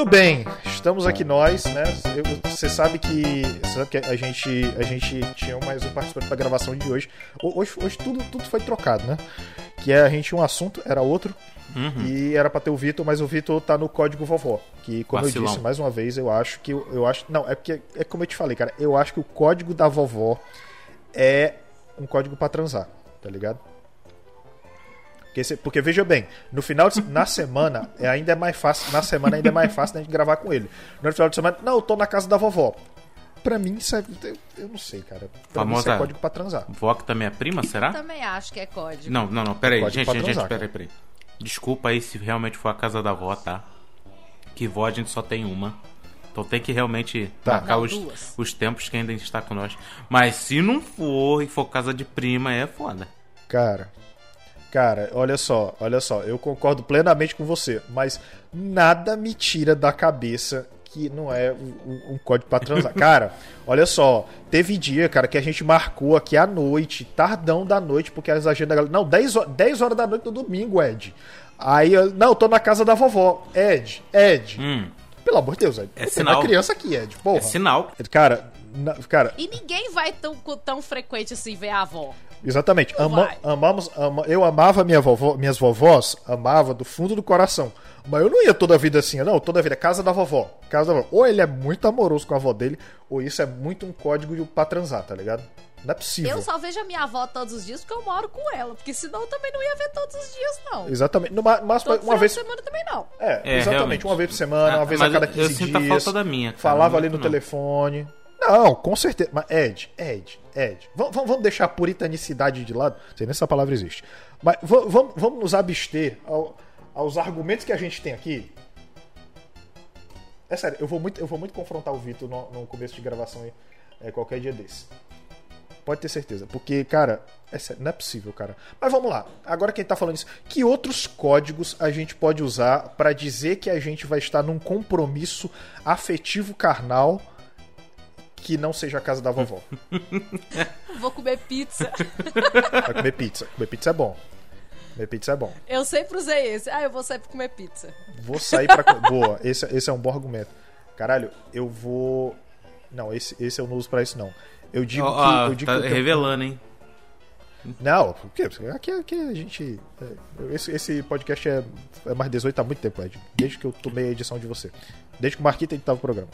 Muito bem, estamos aqui nós, né? Eu- Você sabe que, sabe que a gente a gente tinha mais um participante da gravação de hoje. Ho- Hoje, hoje tudo, tudo foi trocado, né? Que é a gente tinha um assunto, era outro. Uhum. E era pra ter o Vitor, mas o Vitor tá no código vovó. Que, como eu Vacilão. disse mais uma vez, eu acho que. Eu, eu acho. Não, é porque. É como eu te falei, cara. Eu acho que o código da vovó é um código pra transar, tá ligado? Porque, se- porque veja bem, no final de, na semana é, ainda é mais fácil, na semana ainda é mais fácil da gente gravar com ele. No final de semana, não, eu tô na casa da vovó. Pra mim isso é, eu, eu não sei, cara. Pra mim isso é Famosa- código pra transar. Vó que também é prima, será? Também acho que é código. Não, não, não, peraí, Pode gente, pra gente, transar, gente, peraí, peraí. Desculpa aí se realmente for a casa da avó, tá? Que vó a gente só tem uma. Então tem que realmente Tá. marcar Não, os, os tempos que ainda está com nós. Mas se não for e for casa de prima, é foda. Cara, cara, olha só, olha só, eu concordo plenamente com você, mas nada me tira da cabeça que não é um, um- código pra transar. Cara, olha só, teve dia, cara, que a gente marcou aqui à noite, tardão da noite, porque as agendas da galera. Não, 10 horas, 10 horas da noite no domingo, Ed. Aí, eu- não, eu tô na casa da vovó. Ed, Ed. Hum, Pelo amor de Deus, Ed. É Tem sinal. uma criança aqui, Ed. Porra. é sinal. Cara, na- cara, E ninguém vai tão, tão frequente assim ver a avó. Exatamente. Não Ama- amamos, ama- eu amava minha vovó, minhas vovós, amava do fundo do coração. Mas eu não ia toda a vida assim, não. Toda a vida, casa da vovó. Casa da vovó. Ou ele é muito amoroso com a avó dele, ou isso é muito um código de- pra transar, tá ligado? Não é possível. Eu só vejo a minha avó todos os dias porque eu moro com ela. Porque senão eu também não ia ver todos os dias, não. Exatamente. No ma- máximo, Todo uma vez. semana também não. É, É, exatamente. realmente. Uma vez por semana, uma Ah, vez a mas cada eu- 15 eu sinto dias. a falta da minha, cara, Falava ali no muito não. telefone. Não, com certeza. Mas Ed, Ed, Ed. Vamos, deixar a puritanicidade de lado. Não sei nem se essa palavra existe. Mas va- vamos, nos abster ao- aos argumentos que a gente tem aqui. É sério, eu vou muito, eu vou muito confrontar o Vitor no, no começo de gravação aí, é, qualquer dia desse. Pode ter certeza. Porque, cara, é sério, não é possível, cara. Mas vamos lá. Agora quem tá falando isso, que outros códigos a gente pode usar pra dizer que a gente vai estar num compromisso afetivo carnal que não seja a casa da vovó? Vou comer pizza. Vai comer pizza. Comer pizza é bom. Comer pizza é bom. eu sempre usei esse. Ah, eu vou sair pra comer pizza. Vou sair pra. Boa, esse, esse é um bom argumento. Caralho, eu vou. Não, esse, esse eu não uso pra isso, não. Eu digo Ó, que. eu digo tá que eu tenho- revelando, hein? Não, por quê? Aqui, aqui a gente. é, Esse, esse podcast é, é mais 18 há muito tempo, Ed. Desde que eu tomei a edição de você. Desde que o Marquito editava o programa.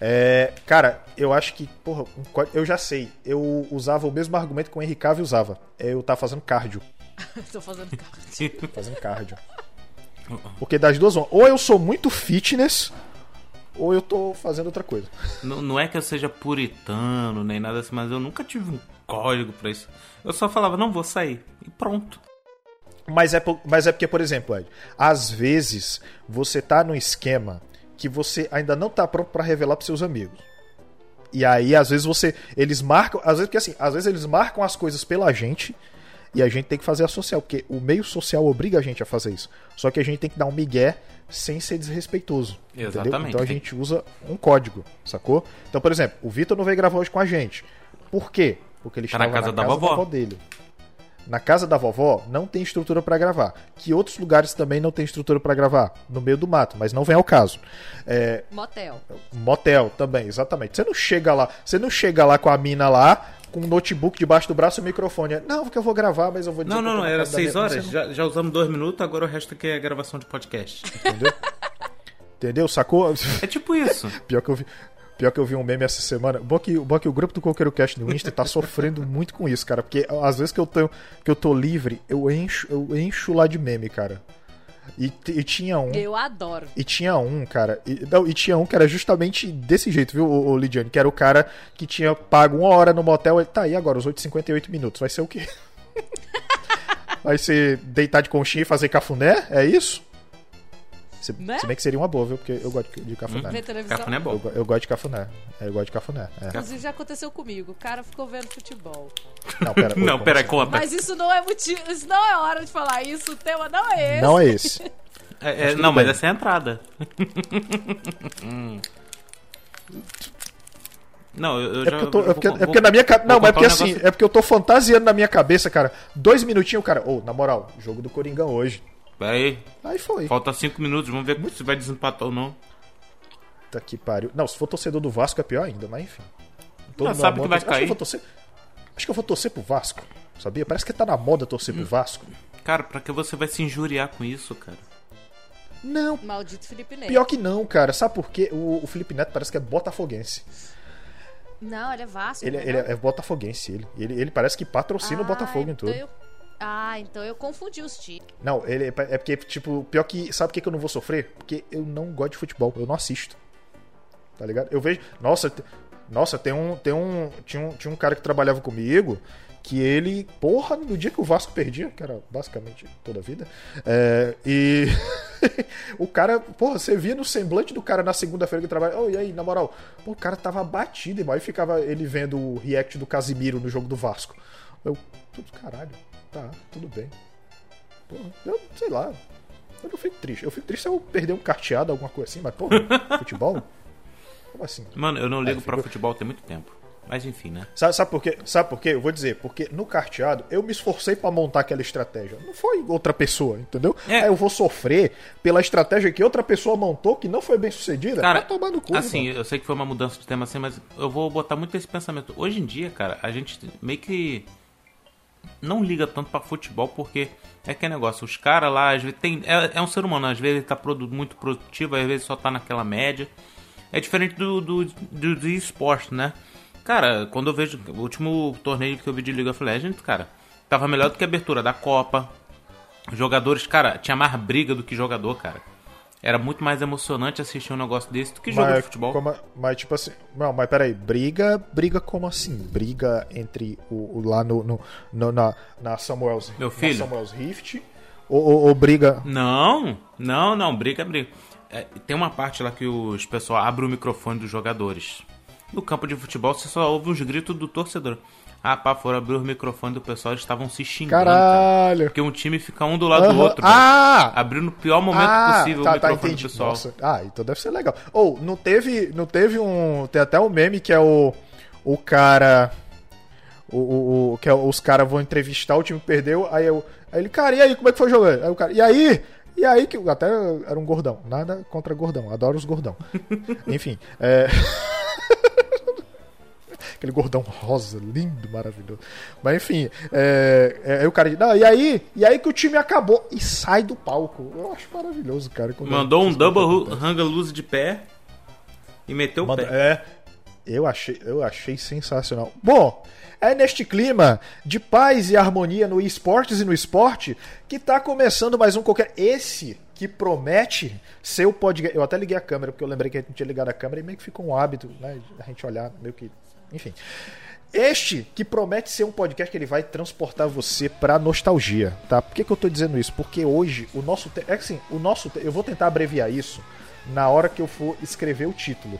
É, cara, eu acho que. Porra, eu já sei. Eu usava o mesmo argumento que o Henry Cavill usava. É eu tava fazendo cardio. Tô fazendo cardio. Fazendo cardio. Porque das duas, ou eu sou muito fitness, ou eu tô fazendo outra coisa. Não, não é que eu seja puritano nem nada assim, mas eu nunca tive um código pra isso. Eu só falava, não vou sair. E pronto. Mas é, mas é porque, por exemplo, Ed, às vezes você tá num esquema que você ainda não tá pronto pra revelar pros seus amigos. E aí, às vezes, você. Eles marcam. Às vezes, porque assim, às vezes eles marcam as coisas pela gente e a gente tem que fazer a social, porque o meio social obriga a gente a fazer isso. Só que a gente tem que dar um migué sem ser desrespeitoso. Entendeu? Exatamente, Então a gente usa um código, sacou? Então, por exemplo, o Vitor não veio gravar hoje com a gente. Por quê? Porque ele Tá na estava casa da vovó. dele. Na casa da vovó não tem estrutura pra gravar. Que outros lugares também não tem estrutura pra gravar? No meio do mato, mas não vem ao caso. É, Motel. motel também, exatamente. Você não chega lá, você não chega lá com a mina lá, com um notebook debaixo do braço e o microfone. Não, porque eu vou gravar, mas eu vou Não, não, não, era seis minha- horas. Já, já usamos dois minutos, agora o resto aqui é gravação de podcast. Entendeu? Entendeu? Sacou? É tipo isso. Pior que eu vi. Pior que eu vi um meme essa semana. Bom que, bom que o grupo do Coqueiro Cast no Insta tá sofrendo muito com isso, cara. Porque às vezes que eu, tenho, que eu tô livre, eu encho, eu encho lá de meme, cara. E, e tinha um. Eu adoro. E tinha um, cara. E, não, e tinha um que era justamente desse jeito, viu, o, o Lidiane? Que era o cara que tinha pago uma hora no motel. Ele, tá, e agora? Os 8,58 minutos. Vai ser o quê? Vai ser deitar de conchinha e fazer cafuné? É isso? Se, Né? se bem que seria uma boa, viu? Porque eu gosto de, cafuné. Ver televisão. Cafuné é Eu, bom. go- eu gosto de cafuné. É, Eu gosto de cafuné. É. Inclusive já aconteceu comigo. O cara ficou vendo futebol. Não, pera. oi, Não, pera, assim? conta. Mas isso não é motivo. Isso não é hora de falar isso. O tema não é esse. Não é esse. É, é, não, mas bem. essa é a entrada. Não, eu, eu É já. porque, eu tô, é vou- porque, é vou- porque na minha cabeça. Não, mas é porque um assim, negócio- é porque eu tô fantasiando na minha cabeça, cara. Dois minutinhos, cara. Ô, na moral, jogo do Coringão hoje. Pera aí, Aí foi. falta cinco minutos, vamos ver se vai desempatar ou não. Puta que pariu. Não, se for torcedor do Vasco é pior ainda, mas enfim. Não, meu sabe amor que vai Acho que, eu cair. vou torcer... Acho que eu vou torcer pro Vasco, sabia? Parece que tá na moda torcer Hum. pro Vasco. Cara, pra que você vai se injuriar com isso, cara? Não, Maldito Felipe Neto. pior que não, cara. Sabe por quê? O, o Felipe Neto parece que é botafoguense. Não, ele é Vasco. Ele, não ele é, é botafoguense. Ele, ele, ele parece que patrocina o Ah, Botafogo em então tudo. eu- Ah, então eu confundi os times. Não, ele é é porque, tipo, pior que. Sabe por que que eu não vou sofrer? Porque eu não gosto de futebol, eu não assisto. Tá ligado? Eu vejo. Nossa, nossa, tem um. Tem um. Tinha um, tinha um cara que trabalhava comigo que ele. Porra, no dia que o Vasco perdia, que era basicamente toda a vida. é, e. o cara. Porra, você via no semblante do cara na segunda-feira que trabalha. Oh, e aí, na moral? Pô, o cara tava batido, irmão. Aí ficava ele vendo o react do Casimiro no jogo do Vasco. Eu. Tudo caralho. Tá, tudo bem. Pô, eu sei lá. Eu não fico triste. Eu fico triste se eu perder um carteado, alguma coisa assim, mas, pô, futebol? Como assim? Mano, eu não ligo É, pra fico- futebol tem muito tempo. Mas enfim, né? Sabe, sabe por quê? Sabe por quê? Eu vou dizer, porque no carteado eu me esforcei pra montar aquela estratégia. Não foi outra pessoa, entendeu? É. Aí eu vou sofrer pela estratégia que outra pessoa montou que não foi bem sucedida. Cara, Vai tomar no cu, assim, irmão. eu sei que foi uma mudança de tema assim, mas eu vou botar muito esse pensamento. Hoje em dia, cara, a gente meio que não liga tanto pra futebol porque é que é negócio, os caras lá, às vezes tem é, é um ser humano, às vezes ele tá muito produtivo, às vezes só tá naquela média. É diferente do do, do, do esporte, né? Cara, quando eu vejo o último torneio que eu vi de League of Legends, cara, tava melhor do que a abertura da Copa. Jogadores, cara, tinha mais briga do que jogador, cara. Era muito mais emocionante assistir um negócio desse do que jogo de futebol. como- mas tipo assim, não, mas peraí, briga, briga como assim? Briga entre o, o lá no, no- no- na, na Samuel's, Meu na filho. Samuel's Rift ou, ou- ou briga Não, não, não, briga, briga. É, tem uma parte lá que os pessoal abre o microfone dos jogadores. No campo de futebol você só ouve os gritos do torcedor. Ah, pá, foram abrir o microfone do pessoal, eles estavam se xingando. cara. Caralho. Porque um time fica um do lado do Aham. outro. Ah! Abriu no pior momento Ah, possível tá, o tá, microfone entendi. do pessoal. Nossa. Ah, então deve ser legal. Ou, não teve, não teve um, tem até um meme que é o o cara o, o, o- que é, os caras vão entrevistar o time perdeu, aí, eu, aí ele, cara, e aí, como é que foi jogando? Aí o cara, e aí? E aí que até era um gordão, nada contra gordão, adoro os gordão. Enfim, é Aquele gordão rosa, lindo, maravilhoso. Mas enfim, é, é, aí o cara diz, não, e aí? E aí que o time acabou e sai do palco. Eu acho maravilhoso, cara. Mandou um double hanga loose de pé e meteu o Manda- pé. É. Eu achei, eu achei sensacional. Bom, é neste clima de paz e harmonia no esportes e no esporte que tá começando mais um qualquer. Esse que promete ser o podcast. Eu até liguei a câmera, porque eu lembrei que a gente tinha ligado a câmera e meio que ficou um hábito, né? A gente olhar, meio que. Enfim. Este que promete ser um podcast que ele vai transportar você pra nostalgia, tá? Por que, que eu tô dizendo isso? Porque hoje o nosso. te- É assim, o nosso. te- Eu vou tentar abreviar isso na hora que eu for escrever o título.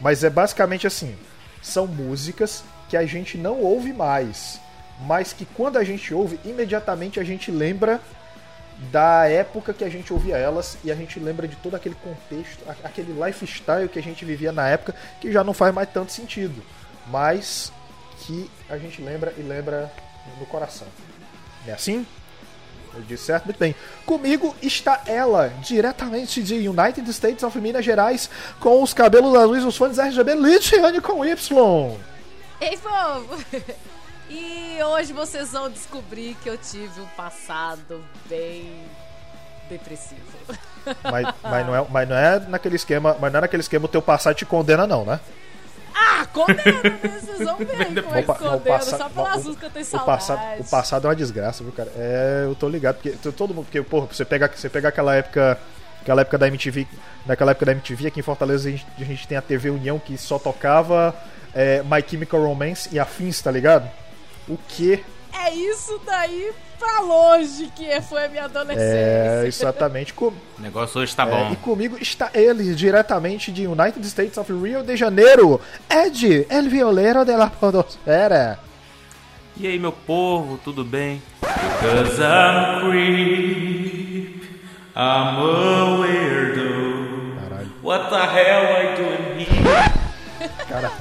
Mas é basicamente assim: são músicas que a gente não ouve mais, mas que quando a gente ouve, imediatamente a gente lembra da época que a gente ouvia elas e a gente lembra de todo aquele contexto, aquele lifestyle que a gente vivia na época, que já não faz mais tanto sentido, mas que a gente lembra e lembra no coração. É assim? Eu disse certo? Muito bem. Comigo está ela, diretamente de United States of Minas Gerais, com os cabelos azuis, os fones RGB, Litiane com Y. Ei, povo! E hoje vocês vão descobrir que eu tive um passado bem depressivo. Mas, mas, não é, mas não é naquele esquema, mas não é naquele esquema o teu passado te condena não, né? Ah, condena, né? Vocês vão ver como é que condena, passa- só pelas que eu tenho o passado, o passado é uma desgraça, viu, cara? É, eu tô ligado, porque todo mundo, porque, porra, você pega, você pega aquela época, aquela época da MTV, naquela época da MTV aqui em Fortaleza a gente, a gente tem a TV União que só tocava é, My Chemical Romance e afins, tá ligado? O que É isso daí pra longe que foi a minha adolescência. é exatamente com, O negócio hoje tá é, bom. e comigo está ele diretamente de United States of Rio de Janeiro, Ed, el violero de la podosfera. E aí, meu povo, tudo bem? Because I'm creep, I'm a weirdo. Caralho. What the hell I doing here? Cara,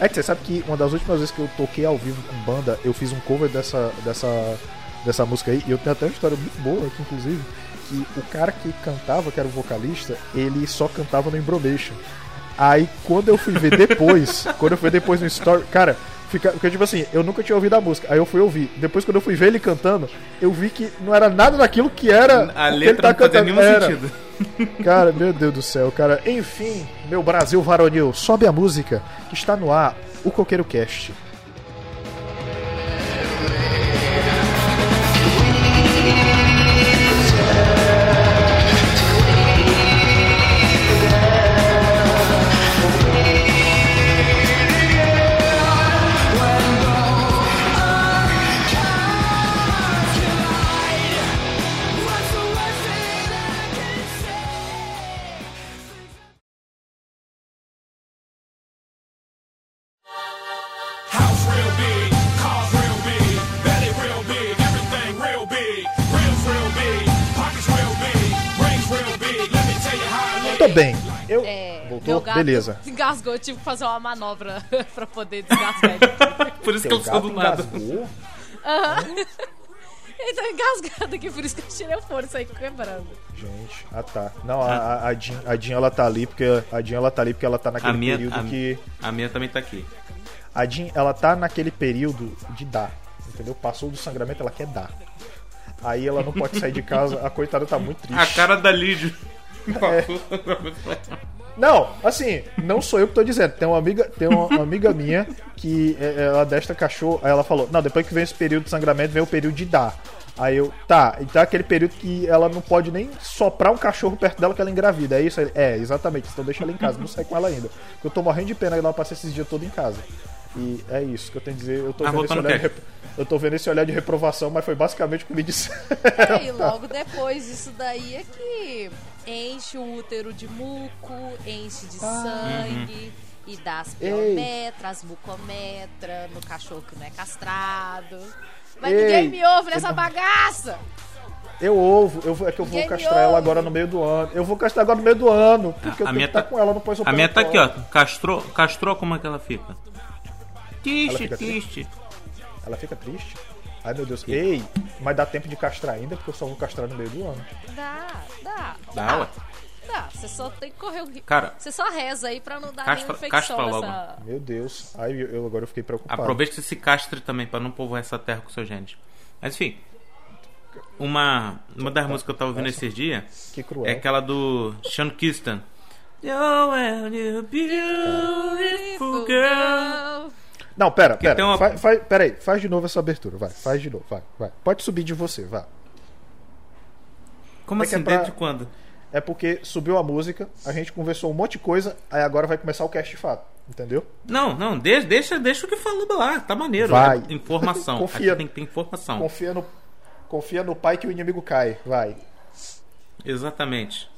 é que você sabe que uma das últimas vezes que eu toquei ao vivo com banda, eu fiz um cover dessa, dessa, dessa música aí, e eu tenho até uma história muito boa aqui, inclusive, que o cara que cantava, que era o vocalista, ele só cantava no Embromation. Aí quando eu fui ver depois, quando eu fui depois no story, cara, fica, porque tipo assim, eu nunca tinha ouvido a música. Aí eu fui ouvir. Depois quando eu fui ver ele cantando, eu vi que não era nada daquilo que era A que ele letra tá não cantando. nenhum Era. sentido. Cara, meu Deus do céu, cara. Enfim, meu Brasil varonil, sobe a música que está no ar, o Coqueiro Cast. Gato Beleza. Engasgou, eu tive que fazer uma manobra pra poder desgasgar ele. Por isso que Teu eu sou gato do nada. engasgou? Ele tá engasgado aqui, por isso que eu tirei o fone e saí quebrando. Gente, ah tá. Não, a, a, a, Jean, a Jean ela tá ali porque a Jean ela tá ali porque ela tá A naquele minha, período a, que a minha também tá aqui. a Jean ela tá naquele período de dar, entendeu? Passou do sangramento, ela quer dar. Aí ela não pode sair de casa, a coitada tá muito triste. A cara da Lídio. Não, assim, não sou eu que tô dizendo. Tem uma amiga, tem uma, uma amiga minha que é, ela desta cachorro, aí ela falou: "Não, depois que vem esse período de sangramento, vem o período de dar". Aí eu, tá, então é aquele período que ela não pode nem soprar um cachorro perto dela que ela engravida. É isso? É, exatamente. Então deixa ela em casa, não sai com ela ainda. Porque eu tô morrendo de pena que ela passei esses dias todo em casa. E é isso que eu tenho a dizer. Eu tô, Ah, vendo esse, olhar de eu tô vendo esse olhar de reprovação, mas foi basicamente o que me disse. É, e logo depois disso daí é que enche o útero de muco, enche de sangue. E dá as piometras, as mucometras no cachorro que não é castrado. Mas Ei. ninguém me ouve nessa bagaça! Eu ovo, eu é que eu vou castrar ela agora no meio do ano. Eu vou castrar agora no meio do ano, porque A- eu minha tá- com ela no pós A minha tá aqui, ó. Castrou, castrou como é que ela fica? Triste, fica triste. Ela fica triste? Ai meu Deus. Ei, mas dá tempo de castrar ainda, porque eu só vou castrar no meio do ano. Dá, dá. Dá, ué. Dá, você só tem que correr o risco. Cara, Você só reza aí pra não dar Castra- nenhuma infecção castra logo. nessa. Meu Deus. Ai, eu, eu- agora eu fiquei preocupado. aproveite que se castre também pra não povoar essa terra com seus genes. Mas enfim. Uma, uma das músicas que eu tava ouvindo esses dias Que cruel. é aquela do Sean Kistan. You're a new beautiful girl. Não, pera, pera. uma- pera aí, faz de novo essa abertura, vai. Faz de novo, vai, vai. Pode subir de você, vai. Como É é assim? pra- Desde quando? É porque subiu a música, a gente conversou um monte de coisa, aí agora vai começar o cast de fato, entendeu? Não, não, deixa, deixa, deixa o que falando lá, tá maneiro. Vai. É informação. Confia. Aqui tem que ter informação. Confia no, confia no pai que o inimigo cai, vai. Exatamente.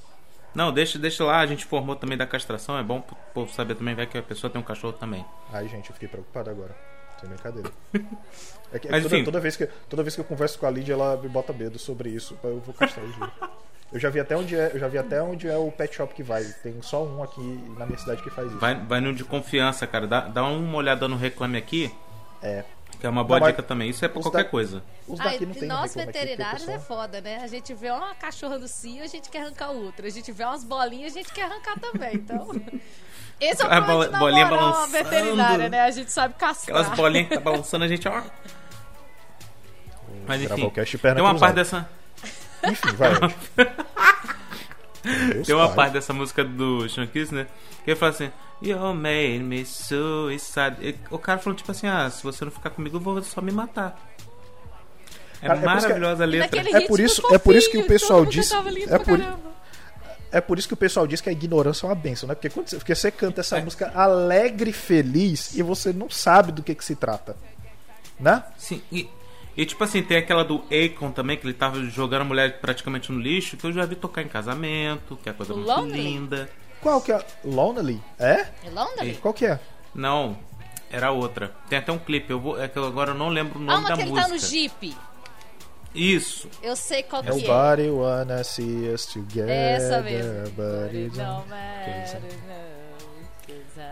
Não, deixa, deixa lá, a gente formou também da castração, é bom pro povo saber também, vai que a pessoa tem um cachorro também. Ai, gente, eu fiquei preocupado agora. Sem brincadeira. É que, é Mas, toda, enfim. toda vez que, toda vez que eu converso com a Lídia, ela me bota medo sobre isso. Eu vou castrar o juro. Eu já vi até onde é, eu já vi até onde é o pet shop que vai. Tem só um aqui na minha cidade que faz isso. Vai, vai no de confiança, cara. Dá, dá uma olhada no reclame aqui, É. que é uma boa Não, dica também. Isso é pra os qualquer da- coisa. Os Ai, daqui não tem nós veterinários é foda, né? A gente vê uma cachorra no cio, a gente quer arrancar outra. A gente vê umas bolinhas, a gente quer arrancar também. Então. Esse é o A bolinha uma balançando. veterinária, né? A gente sabe castrar. Aquelas bolinhas que tá balançando a gente, ó. Mas enfim, o cast tem uma cruzada. parte dessa. Enfim, vai. Tem uma parte dessa música do Sean Kiss, né? Que ele fala assim: You made me suicide. E O cara falou tipo assim: Ah, se você não ficar comigo, eu vou só me matar. É Cara, é maravilhosa a letra. É por isso- é por isso que o fofinho, pessoal disse- é por- caramba. É por isso que o pessoal diz que a ignorância é uma benção, né? Porque, quando você, porque você canta essa É. música alegre e feliz e você não sabe do que, que se trata. Né? Sim, e, e tipo assim, tem aquela do Akon também, que ele tava jogando a mulher praticamente no lixo, que eu já vi tocar em casamento, que é coisa O muito Lonely? linda. Qual que é? Lonely? É? É Lonely? Qual que é? Não, era outra. Tem até um clipe, eu vou, é que eu agora eu não lembro o Ah, nome uma da que ele música. tá no Jeep. Isso. Eu sei qual que é. Nobody wanna see us together. Essa mesmo. Não matter,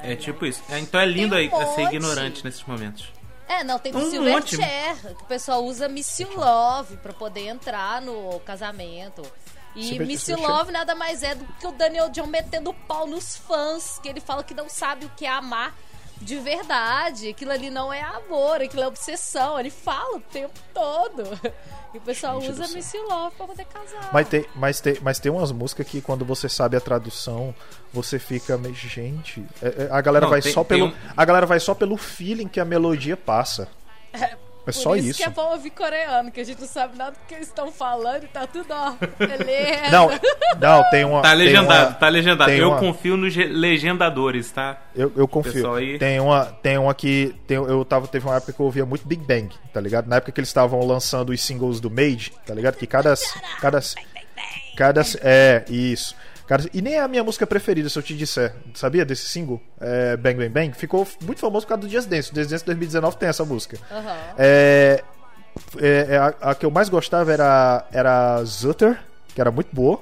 É tipo isso. É, Então é lindo aí um é ser ignorante nesses momentos. É, não, tem do Um Silverchair, monte. que o pessoal usa Miss Love pra poder entrar no casamento. E Super- Missy Love nada mais é do que o Daniel John metendo pau nos fãs, que ele fala que não sabe o que é amar de verdade. Aquilo ali não é amor, aquilo é obsessão. Ele fala o tempo todo. E o pessoal Gente usa. Missy Love pra poder casar. Mas tem, mas, tem, mas tem umas músicas que quando você sabe a tradução, você fica meio. Gente. é- é- a galera Não, vai tem- só pelo. um- A galera vai só pelo feeling que a melodia passa. É Por só isso, isso. que é bom ouvir coreano, que a gente não sabe nada do que eles estão falando e tá tudo, ó, beleza. Não, não, tem uma. Tá legendado, uma- tá legendado. Eu uma- confio nos ge- legendadores, tá? Eu, eu confio. Aí. Tem uma, tem uma que tem, eu tava teve uma época que eu ouvia muito Big Bang, tá ligado? Na época que eles estavam lançando os singles do Made, tá ligado? Que cada cada cada é isso. Cara, e nem é a minha música preferida, se eu te disser. Sabia desse single? É, Bang Bang Bang. Ficou muito famoso por causa do Just Dance. O Just Dance 2019 tem essa música. Aham. É, é, é, a, a que eu mais gostava era, era Zutter, que era muito boa.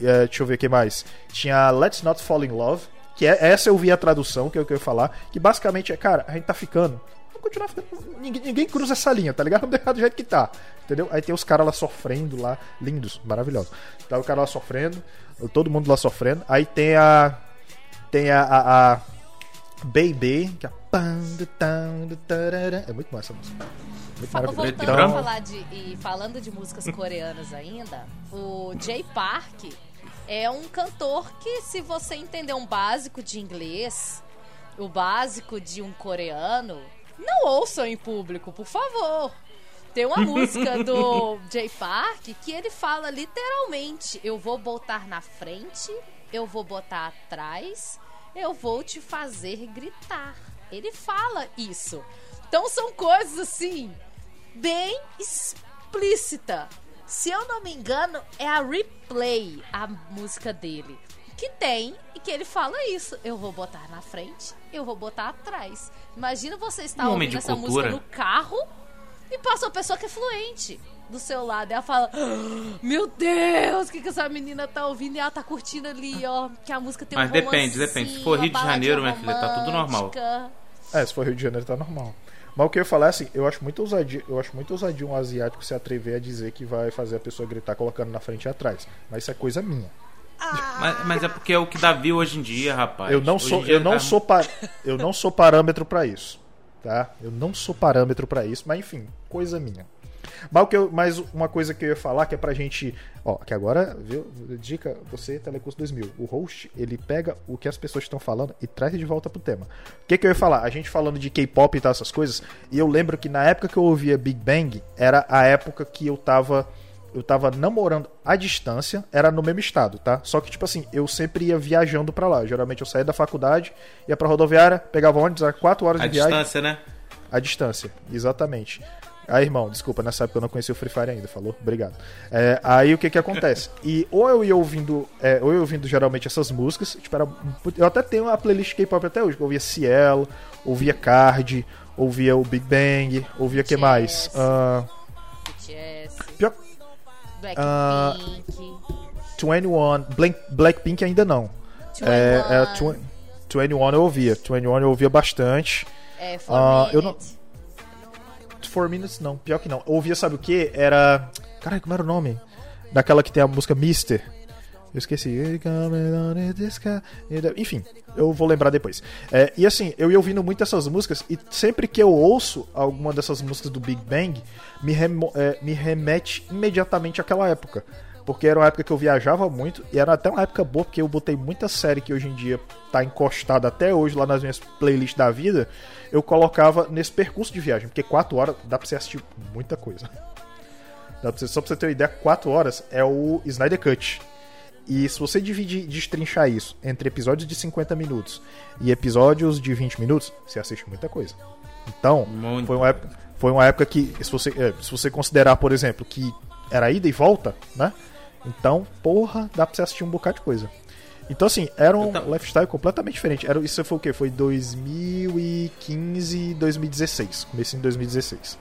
É, deixa eu ver o que mais. Tinha Let's Not Fall in Love, que é, essa eu vi a tradução, que é o que eu ia falar. Que basicamente é, cara, a gente tá ficando. Vamos continuar ficando. Ninguém, ninguém cruza essa linha, tá ligado? Vamos deixar do jeito que tá. Entendeu? Aí tem os caras lá sofrendo lá, lindos, maravilhosos. Tá o cara lá sofrendo, todo mundo lá sofrendo. Aí tem a. Tem a. a, a Baby, que é. É muito massa essa música. Muito. Voltando Então- a falar de. E falando de músicas coreanas ainda, o Jay Park é um cantor que, se você entender um básico de inglês, o básico de um coreano, não ouçam em público, por favor. Tem uma música do Jay Park que ele fala literalmente: Eu vou botar na frente, eu vou botar atrás, eu vou te fazer gritar. Ele fala isso. Então são coisas assim, bem explícita. Se eu não me engano, é a Replay, a música dele. Que tem e que ele fala isso. Eu vou botar na frente, eu vou botar atrás. Imagina você estar Um ouvindo essa cultura. música no carro e passa uma pessoa que é fluente do seu lado. E ela fala: "Ah, Meu Deus, o que, que essa menina tá ouvindo? E ela tá curtindo ali, ó. Que a música tem Mas um depende, romancinho, depende. Se for Rio de Janeiro, minha filha, tá tudo normal. É, se for Rio de Janeiro tá normal. Mas o que eu ia falar é assim, eu acho muito ousadia, eu acho muito ousadia um asiático se atrever a dizer que vai fazer a pessoa gritar colocando na frente e atrás. Mas isso é coisa minha. Mas, mas é porque é o que dá view hoje em dia, rapaz. Eu não Hoje sou, eu não tá- sou pa- eu não sou parâmetro pra isso, tá? Eu não sou parâmetro pra isso, mas enfim, coisa minha. Mas, o que eu, mas uma coisa que eu ia falar que é pra gente, ó, que agora, viu, dica, você Telecurso 2000, o host, ele pega o que as pessoas estão falando e traz de volta pro tema. O que que eu ia falar? A gente falando de K-pop e tal essas coisas, e eu lembro que na época que eu ouvia Big Bang, era a época que eu tava eu tava namorando à distância, era no mesmo estado, tá? Só que, tipo assim, eu sempre ia viajando pra lá. Geralmente eu saía da faculdade, ia pra rodoviária, pegava ônibus, era 4 horas A de viagem. distância, né? A distância, exatamente. Aí, irmão, desculpa, nessa época eu não conhecia o Free Fire ainda, falou? Obrigado. É, aí o que que acontece? E ou eu ia ouvindo, é, ou eu ouvindo geralmente essas músicas, tipo, era, eu até tenho uma playlist K-pop até hoje, eu ouvia Cielo, ouvia Card, ouvia o Big Bang, ouvia o que mais? Yes. Blackpink, 21, Blank, Blackpink ainda não. É, é, 21, 20 21 eu ouvia, 21 eu ouvia bastante. é, ah, eu não-. 4 Minutes não, pior que não. Eu ouvia, sabe o que? Era. Caralho, como era o nome? Daquela que tem a música Mister. Eu esqueci. Enfim, eu vou lembrar depois. É, e assim, eu ia ouvindo muito essas músicas e sempre que eu ouço alguma dessas músicas do Big Bang, me, remo- é, me remete imediatamente àquela época. Porque era uma época que eu viajava muito e era até uma época boa, porque eu botei muita série que hoje em dia tá encostada até hoje lá nas minhas playlists da vida. Eu colocava nesse percurso de viagem, porque 4 horas dá pra você assistir muita coisa. Dá pra você, só pra você ter uma ideia, 4 horas é o Snyder Cut. E se você dividir, destrinchar isso entre episódios de 50 minutos e episódios de 20 minutos, você assiste muita coisa. Então, Muito. foi uma, época, foi uma época que, se você, é, se você considerar, por exemplo, que era ida e volta, né? Então, porra, dá pra você assistir um bocado de coisa. Então, assim, era um Então- lifestyle completamente diferente. Era, isso foi o quê? Foi 2015, 2016. Comecei em 2016.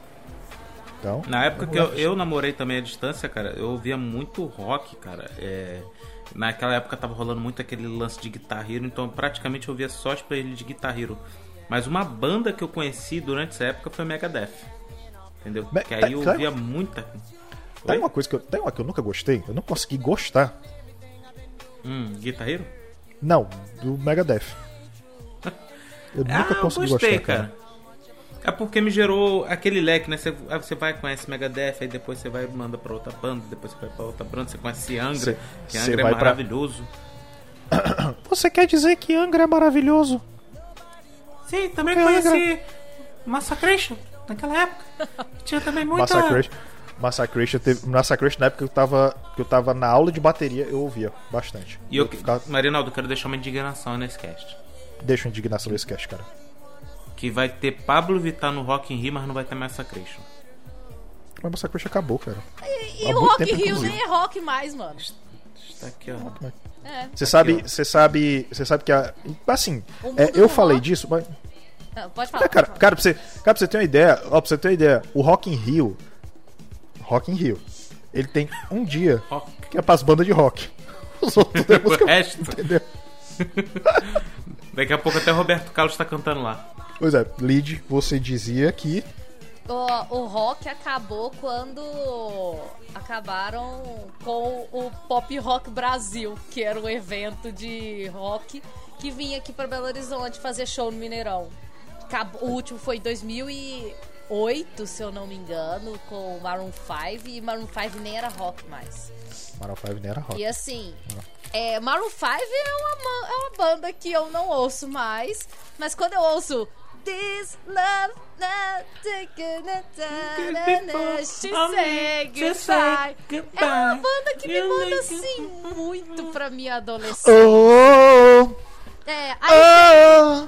Então, Na época que eu, eu namorei também à distância, cara, eu ouvia muito rock, cara. É, naquela época tava rolando muito aquele lance de Guitar Hero, então praticamente eu ouvia só as playlists de Guitar Hero. Mas uma banda que eu conheci durante essa época foi Megadeth. Entendeu? Me- que aí eu ouvia muita. Tem uma coisa que eu, tem uma que eu nunca gostei, eu não consegui gostar. Hum, Guitar Hero? Não, do Megadeth. Eu nunca ah, eu consegui gostei, gostar, cara. cara. É porque me gerou aquele leque, né? Você, você vai conhece Megadeth, aí depois você vai e manda pra outra banda, depois você vai pra outra banda, você conhece Angra, Cê- que Angra é vai pra- maravilhoso. Você quer dizer que Angra é maravilhoso? Sim, também Porque conheci Massacration naquela época. Tinha também muita. Massacration. Massacration, teve, Massacration na época que eu tava que eu tava na aula de bateria, eu ouvia bastante. E eu, ficava- Marinaldo, eu quero deixar uma indignação nesse cast. deixa uma indignação nesse cast, cara. Que vai ter Pablo Vittar no Rock in Rio, mas não vai ter Massacration. Mas Massacration acabou, cara. E, e o Rock in tempo, Rio inclusive. nem é rock mais, mano. Está aqui, ó. É. Você sabe, você sabe, você sabe que a, assim, é, eu do falei rock- disso, mas Ah, Pode falar. É, cara, pode falar. cara, pra você, cara, pra você ter uma ideia, ó, pra você ter uma ideia, o Rock in Rio, Rock in Rio, ele tem um dia Rock. que é pras bandas de rock. Os outros é música, O resto. entendeu? Daqui a pouco até o Roberto Carlos tá cantando lá. Pois é, Lid, você dizia que O, o rock acabou quando acabaram com o Pop Rock Brasil, que era um evento de rock que vinha aqui para Belo Horizonte fazer show no Mineirão. Acabou- o último foi em 2008, se eu não me engano, com o Maroon 5 e Maroon 5 nem era rock mais. Maroon 5 nem era rock. E assim, é, Maroon 5 é uma, ma- é uma banda que eu não ouço mais, mas quando eu ouço This love not taken a she say goodbye. É uma banda que me manda assim muito pra minha adolescência. Oh, É, aí, oh.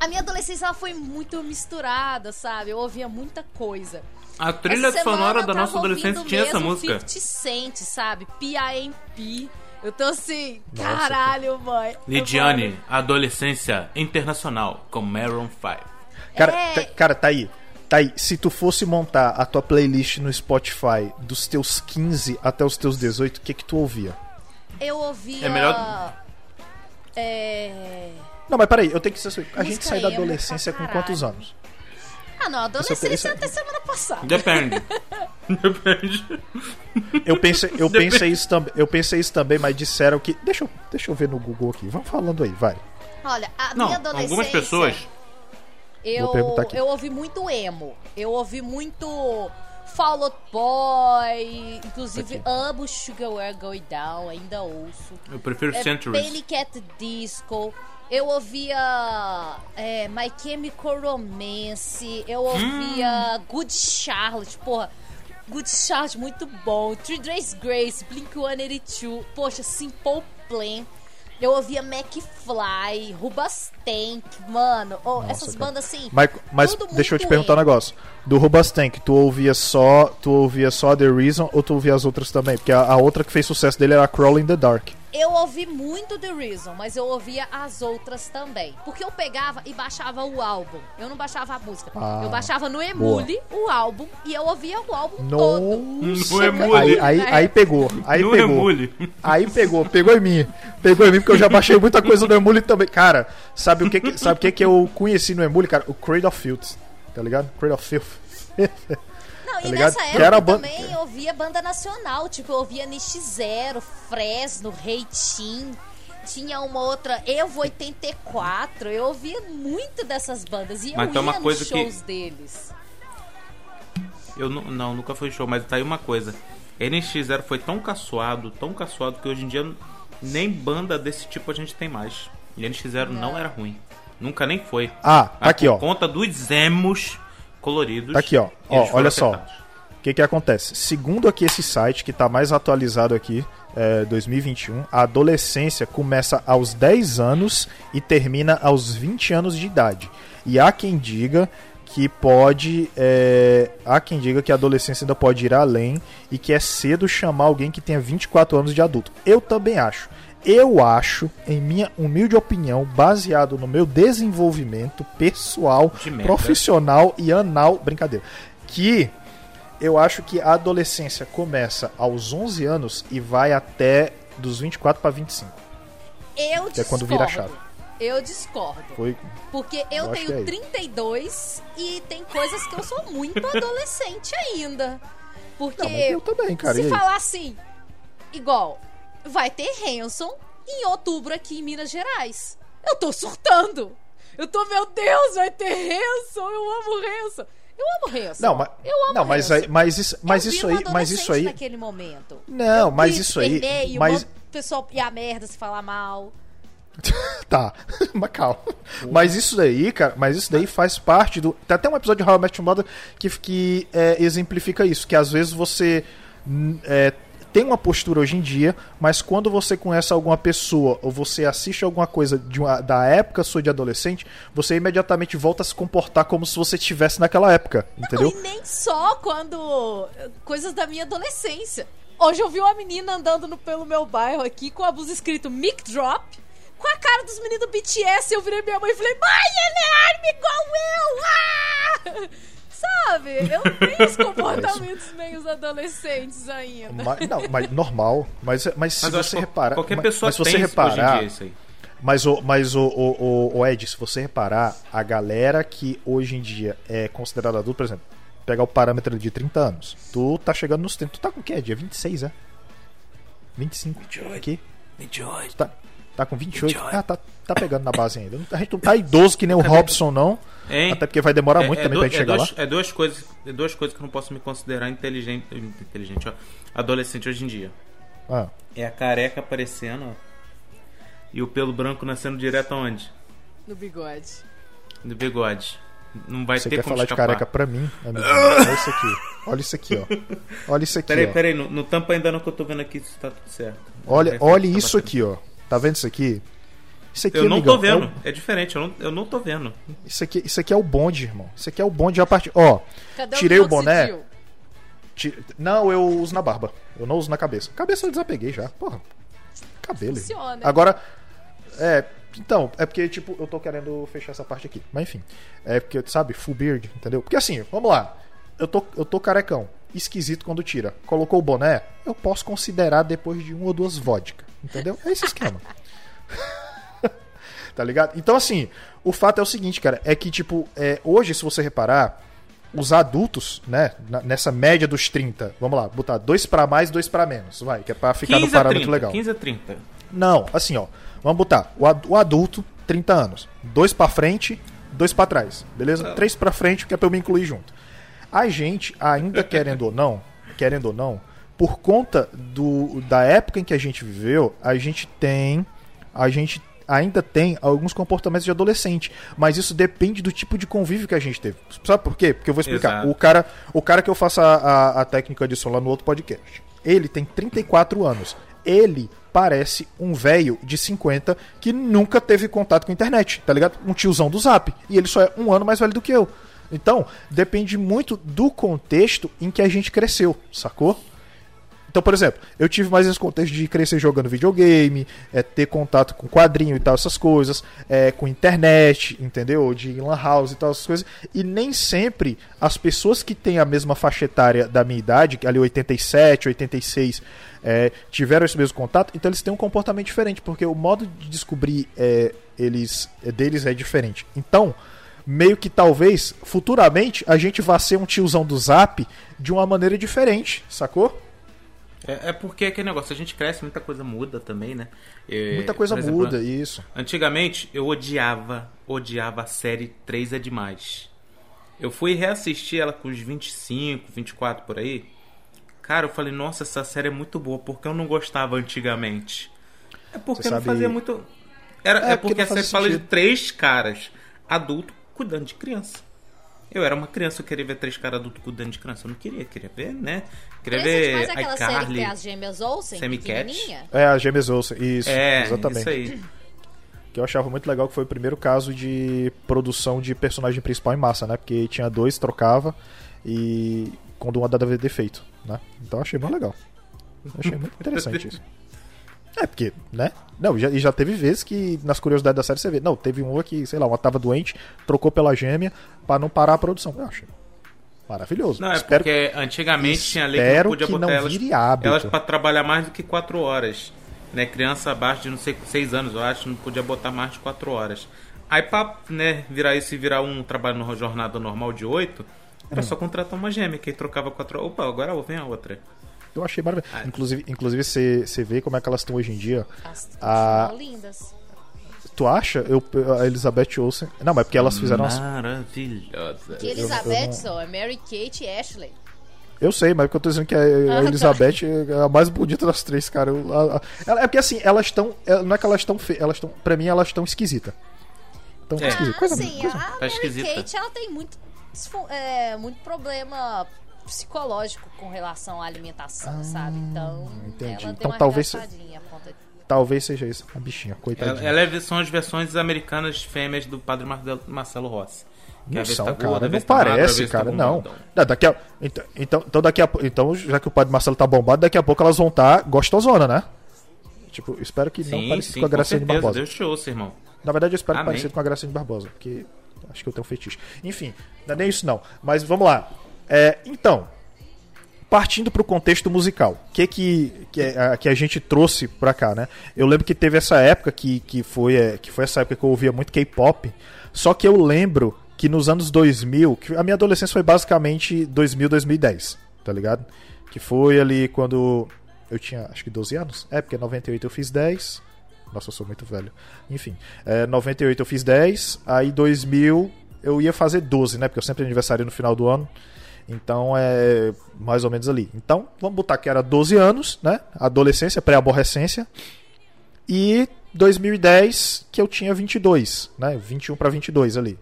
a minha adolescência ela foi muito misturada, sabe? Eu ouvia muita coisa. A trilha semana sonora da nossa adolescência tinha essa música. 50 Cent, sabe? P.I.M.P. Eu tô assim, Nossa, caralho, mãe. Lidiane, adolescência internacional com Maroon 5. Cara, É. tá, cara, tá aí. Tá aí. Se tu fosse montar a tua playlist no Spotify dos teus 15 até os teus 18, o que que tu ouvia? Eu ouvia. É melhor- É. Não, mas peraí, eu tenho que ser. A gente sai da adolescência com quantos anos? Ah, não, é- adolescência é- até semana passada. Depende. Depende. Eu pensei, eu Depende. pensei isso também, eu pensei isso também, mas disseram que, deixa eu, deixa eu ver no Google aqui. Vamos falando aí, vai. Olha, a Não, minha adolescência. algumas pessoas. Eu, Vou perguntar aqui. eu ouvi muito emo. Eu ouvi muito Fall Out Boy. Inclusive, Aqui. amo Sugar We're Going Down, ainda ouço. Eu prefiro É, Centuries. Panic! Disco. Eu ouvia é, My Chemical Romance. Eu ouvia Good Charlotte. Porra, Good Charlotte, muito bom. Three Days Grace, Blink-182. Poxa, Simple Plan. Eu ouvia McFly, Rubastank, mano. Oh, Nossa, essas cara. bandas assim. Mas, mas tudo deixa eu te perguntar um negócio. Do Rubastank, tu ouvia só, tu ouvia só The Reason ou tu ouvia as outras também? Porque a, a outra que fez sucesso dele era a Crawl in the Dark. Eu ouvi muito The Reason, mas eu ouvia as outras também. Porque eu pegava e baixava o álbum. Eu não baixava a música. Ah, eu baixava no Emule o álbum e eu ouvia o álbum todo. Nossa, No Emule. Aí, aí, Na aí pegou, aí no pegou. Emule. Aí pegou, pegou em mim. Pegou em mim porque eu já baixei muita coisa no Emule também. Cara, sabe o que, que- sabe o que, que eu conheci no Emule, cara? O Cradle of Filth. Tá ligado? Cradle of Filth. Não, e ligado? nessa Que época era eu ban- também eu ouvia banda nacional. Tipo, eu ouvia Niche Zero, Fresno, Reitim. Tinha uma outra, Evo 84. Eu ouvia muito dessas bandas. E Mas eu tem uma ia coisa nos que- shows deles. Eu nu- não, nunca fui show, mas tá aí uma coisa. NX0 foi tão caçoado, tão caçoado que hoje em dia nem banda desse tipo a gente tem mais. E NX0 não era ruim. Nunca nem foi. Ah, tá Mas aqui, por ó. conta dos emos coloridos. Tá aqui, ó. Ó, olha só. O que que acontece? Segundo aqui esse site, que tá mais atualizado aqui, é, 2021, a adolescência começa aos 10 anos e termina aos 20 anos de idade. E há quem diga que pode. é, há quem diga que a adolescência ainda pode ir além e que é cedo chamar alguém que tenha 24 anos de adulto. Eu também acho. Eu acho, em minha humilde opinião, baseado no meu desenvolvimento pessoal, De profissional e anal, brincadeira, que eu acho que a adolescência começa aos 11 anos e vai até dos 24 para 25. Eu Que é discordo. quando vira a chave. Eu discordo. Foi Porque eu, Eu tenho é aí. 32 e tem coisas que eu sou muito adolescente ainda. Porque Não, eu também, cara, se falar assim, igual, vai ter Hanson em outubro aqui em Minas Gerais. Eu tô surtando. Eu tô, meu Deus, vai ter Hanson. Eu amo Hanson. Eu amo Hanson. Não, mas, eu amo não, mas, Hanson. aí, mas isso, mas Eu isso aí, mas isso aí, naquele momento. não, mas Vi isso aí, mas o pessoal e a merda se falar mal. Tá, mas calma. Mas isso daí, cara, mas isso daí faz parte do. Tem até um episódio de How I Met Your Mother que, que é, exemplifica isso, que às vezes você é, tem uma postura hoje em dia, mas quando você conhece alguma pessoa ou você assiste alguma coisa de uma- da época sua de adolescente, você imediatamente volta a se comportar como se você estivesse naquela época, entendeu? E nem só quando. Coisas da minha adolescência. Hoje eu vi uma menina andando no- pelo meu bairro aqui com a blusa escrito Mic Drop, com a cara dos meninos do BTS. Eu virei minha mãe e falei: Mãe, ele é arme igual eu! Ah! Sabe? Eu tenho os comportamentos meio adolescentes ainda. Mas, não, mas normal. Mas, mas se Mas você reparar. qualquer mas- pessoa mas se você reparar, hoje em dia isso aí. Mas, o, mas o, o, o, o Ed, se você reparar, a galera que hoje em dia é considerada adulta, por exemplo, pegar o parâmetro de 30 anos, tu tá chegando nos 30. Tu tá com o quê? Dia 26, é? 25? Aqui? Tu Tá, tá com 28? Ah, tá, tá pegando na base ainda. A gente não tá idoso que nem o Robson, não. Hein? Até porque vai demorar muito também du- pra gente chegar duas, lá. É duas coisas, é duas coisas que eu não posso me considerar inteligente, inteligente, ó, adolescente hoje em dia. Ah, É a careca aparecendo, ó, e o pelo branco nascendo direto aonde? No bigode. No bigode. Não vai você ter quer como falar de escapar. careca pra mim, amigo? Olha isso aqui. Olha isso aqui, ó. Olha isso aqui, Peraí, ó. peraí, no, no tampo ainda não que eu tô vendo aqui se tá tudo certo. Olha, olha tá isso aqui, ó. Tá vendo isso aqui? Isso aqui, Eu não amigão, tô é o- vendo, é diferente, eu não, eu não tô vendo. Isso aqui, isso aqui é o bonde, irmão. Isso aqui é o bonde a partir. Ó, Cadê tirei o minoxidil? boné. Não, eu uso na barba. Eu não uso na cabeça. Cabeça eu desapeguei já. Porra. Cabelo. Funciona. Agora. É. Então, é porque, tipo, eu tô querendo fechar essa parte aqui. Mas enfim. É porque, sabe, full beard, entendeu? Porque assim, vamos lá. Eu tô, eu tô carecão. Esquisito quando tira. Colocou o boné, eu posso considerar depois de uma ou duas vodka. Entendeu? É esse esquema. tá ligado? Então, assim, o fato é o seguinte, cara, é que, tipo, é, hoje, se você reparar, os adultos, né, nessa média dos 30, vamos lá, botar dois pra mais, dois pra menos, vai, que é pra ficar no 15 a parâmetro 30, legal. 15 a 30. Não, assim, ó, vamos botar o, ad- o adulto, 30 anos, dois pra frente, dois pra trás, beleza? Três pra frente, que é pra eu me incluir junto. A gente, ainda querendo ou não, querendo ou não, por conta do, da época em que a gente viveu, a gente tem. A gente ainda tem alguns comportamentos de adolescente. Mas isso depende do tipo de convívio que a gente teve. Sabe por quê? Porque eu vou explicar. Exato. O cara, o cara que eu faço a, a, a técnica de som lá no outro podcast, ele tem 34 anos. Ele parece um velho de 50 que nunca teve contato com a internet, tá ligado? Um tiozão do zap. E ele só é um ano mais velho do que eu. Então, depende muito do contexto em que a gente cresceu, sacou? Então, por exemplo, eu tive mais esse contexto de crescer jogando videogame, é, ter contato com quadrinho e tal, essas coisas, é, com internet, entendeu? De lan house e tal, essas coisas. E nem sempre as pessoas que têm a mesma faixa etária da minha idade, ali 87, 86, é, tiveram esse mesmo contato, então eles têm um comportamento diferente, porque o modo de descobrir é, eles é, deles é diferente. Então, meio que talvez futuramente a gente vá ser um tiozão do Zap de uma maneira diferente, sacou? É, é porque aquele negócio, a gente cresce, muita coisa muda também, né? É, Muita coisa exemplo, muda, isso. Antigamente eu odiava, odiava a série 3 é demais. Eu fui reassistir ela com uns 25, 24 por aí. Cara, eu falei, nossa, essa série é muito boa, porque eu não gostava antigamente. É porque Você não sabe- fazia muito. Era, É, é, porque porque a série fazia fala de sentido. três caras adultos cuidando de criança. Eu era uma criança, eu queria ver três caras adultos cuidando de criança. Eu não queria, queria ver, né? Queria ver demais aquela série que tem as gêmeas Olsen, pequenininha. É, a Gêmeas Olsen, isso, É, exatamente. isso aí. Que eu achava muito legal que foi o primeiro caso de produção de personagem principal em massa, né? Porque tinha dois, trocava e quando um dava defeito, né? Então eu achei muito legal. Eu achei muito interessante isso. É, porque, né? Não, já, e já teve vezes que nas curiosidades da série você vê. Não, teve uma que, sei lá, uma tava doente, trocou pela gêmea pra não parar a produção. Eu achei maravilhoso. Não, é Espero porque antigamente tinha lei que não podia que botar não elas, elas pra trabalhar mais do que 4 horas. Né? Criança abaixo de não sei 6 anos, eu acho, não podia botar mais de 4 horas. Aí pra né, virar isso e virar um trabalho numa jornada normal de 8, Era só contratar uma gêmea que aí trocava quatro. Opa, agora vem a outra. Eu achei maravilhoso. Ah. Inclusive, inclusive você, você vê como é que elas estão hoje em dia. As Ah. continuam lindas. Tu acha? Eu, a Elizabeth Olsen. Não, mas é porque elas fizeram. As... Maravilhosa. Que eu Elizabeth não- são, é Mary Kate e Ashley. Eu sei, mas é porque eu tô dizendo que a, a Ah, tá. Elizabeth é a mais bonita das três, cara. Eu- a- a- ela- é porque assim, elas estão. é- Não é que elas estão feias, elas estão. Pra mim, elas estão esquisitas. Estão É. esquisitas. Ah, Coisa, sim, coisa- a Tá Mary esquisita. Kate ela tem muito, é, muito problema psicológico com relação à alimentação, sabe? Então, Ah, entendi. ela Então, uma talvez- engraçadinha a ponta de- Talvez seja isso. A bichinha, coitadinha. Ela, ela é- são as versões americanas fêmeas do Padre Marcelo- Rossi. Que Não às vezes são, tá cara. gorda, não tá magra, às parece, tá cara. não. Não, Daqui a, então, então, então, daqui a, então, já que o padre Marcelo tá bombado, daqui a pouco elas vão estar gostosona, né? Tipo, espero que não Sim, pareça sim, com a com Graciane certeza. Barbosa. Deus te ouça, irmão. Na verdade, eu espero Amém. parecido com a Graciane Barbosa, porque acho que eu tenho um fetiche. Enfim, não é nem isso não. Mas vamos lá. É, então, partindo pro contexto musical, o que que, que, a, que a gente trouxe pra cá, né? Eu lembro que teve essa época que, que, foi, é, que foi essa época que eu ouvia muito K-pop, só que eu lembro que nos anos 2000, que a minha adolescência foi basicamente 2000, 2010, tá ligado? Que foi ali quando eu tinha, acho que 12 anos. É, porque em 98 eu fiz 10. Nossa, eu sou muito velho. Enfim, é, 98 eu fiz 10, aí 2000 eu ia fazer 12, né? Porque eu sempre aniversário no final do ano. Então é mais ou menos ali. Então, vamos botar que era 12 anos, né? Adolescência, pré-aborrecência. E 2010 que eu tinha 22, né? 21 para 22 ali.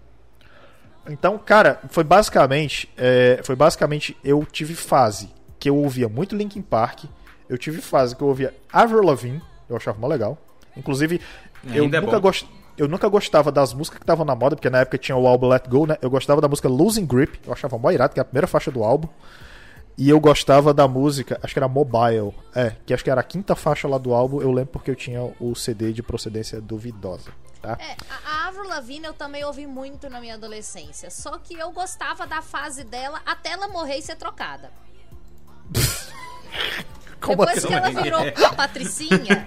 Então, cara, foi basicamente, é, foi basicamente eu tive fase que eu ouvia muito Linkin Park, eu tive fase que eu ouvia Avril Lavigne, eu achava mó legal. Inclusive, eu Ainda é nunca bom. Eu nunca gostava das músicas que estavam na moda, porque na época tinha o álbum Let Go, né? Eu gostava da música Losing Grip, eu achava mó irado, que é a primeira faixa do álbum. E eu gostava da música, acho que era Mobile, é, que acho que era a quinta faixa lá do álbum, eu lembro porque eu tinha o CD de procedência duvidosa, tá? É, a- a Avril Lavigne eu também ouvi muito na minha adolescência. Só que eu gostava da fase dela até ela morrer e ser trocada. Como Depois assim? que ela virou a Patricinha,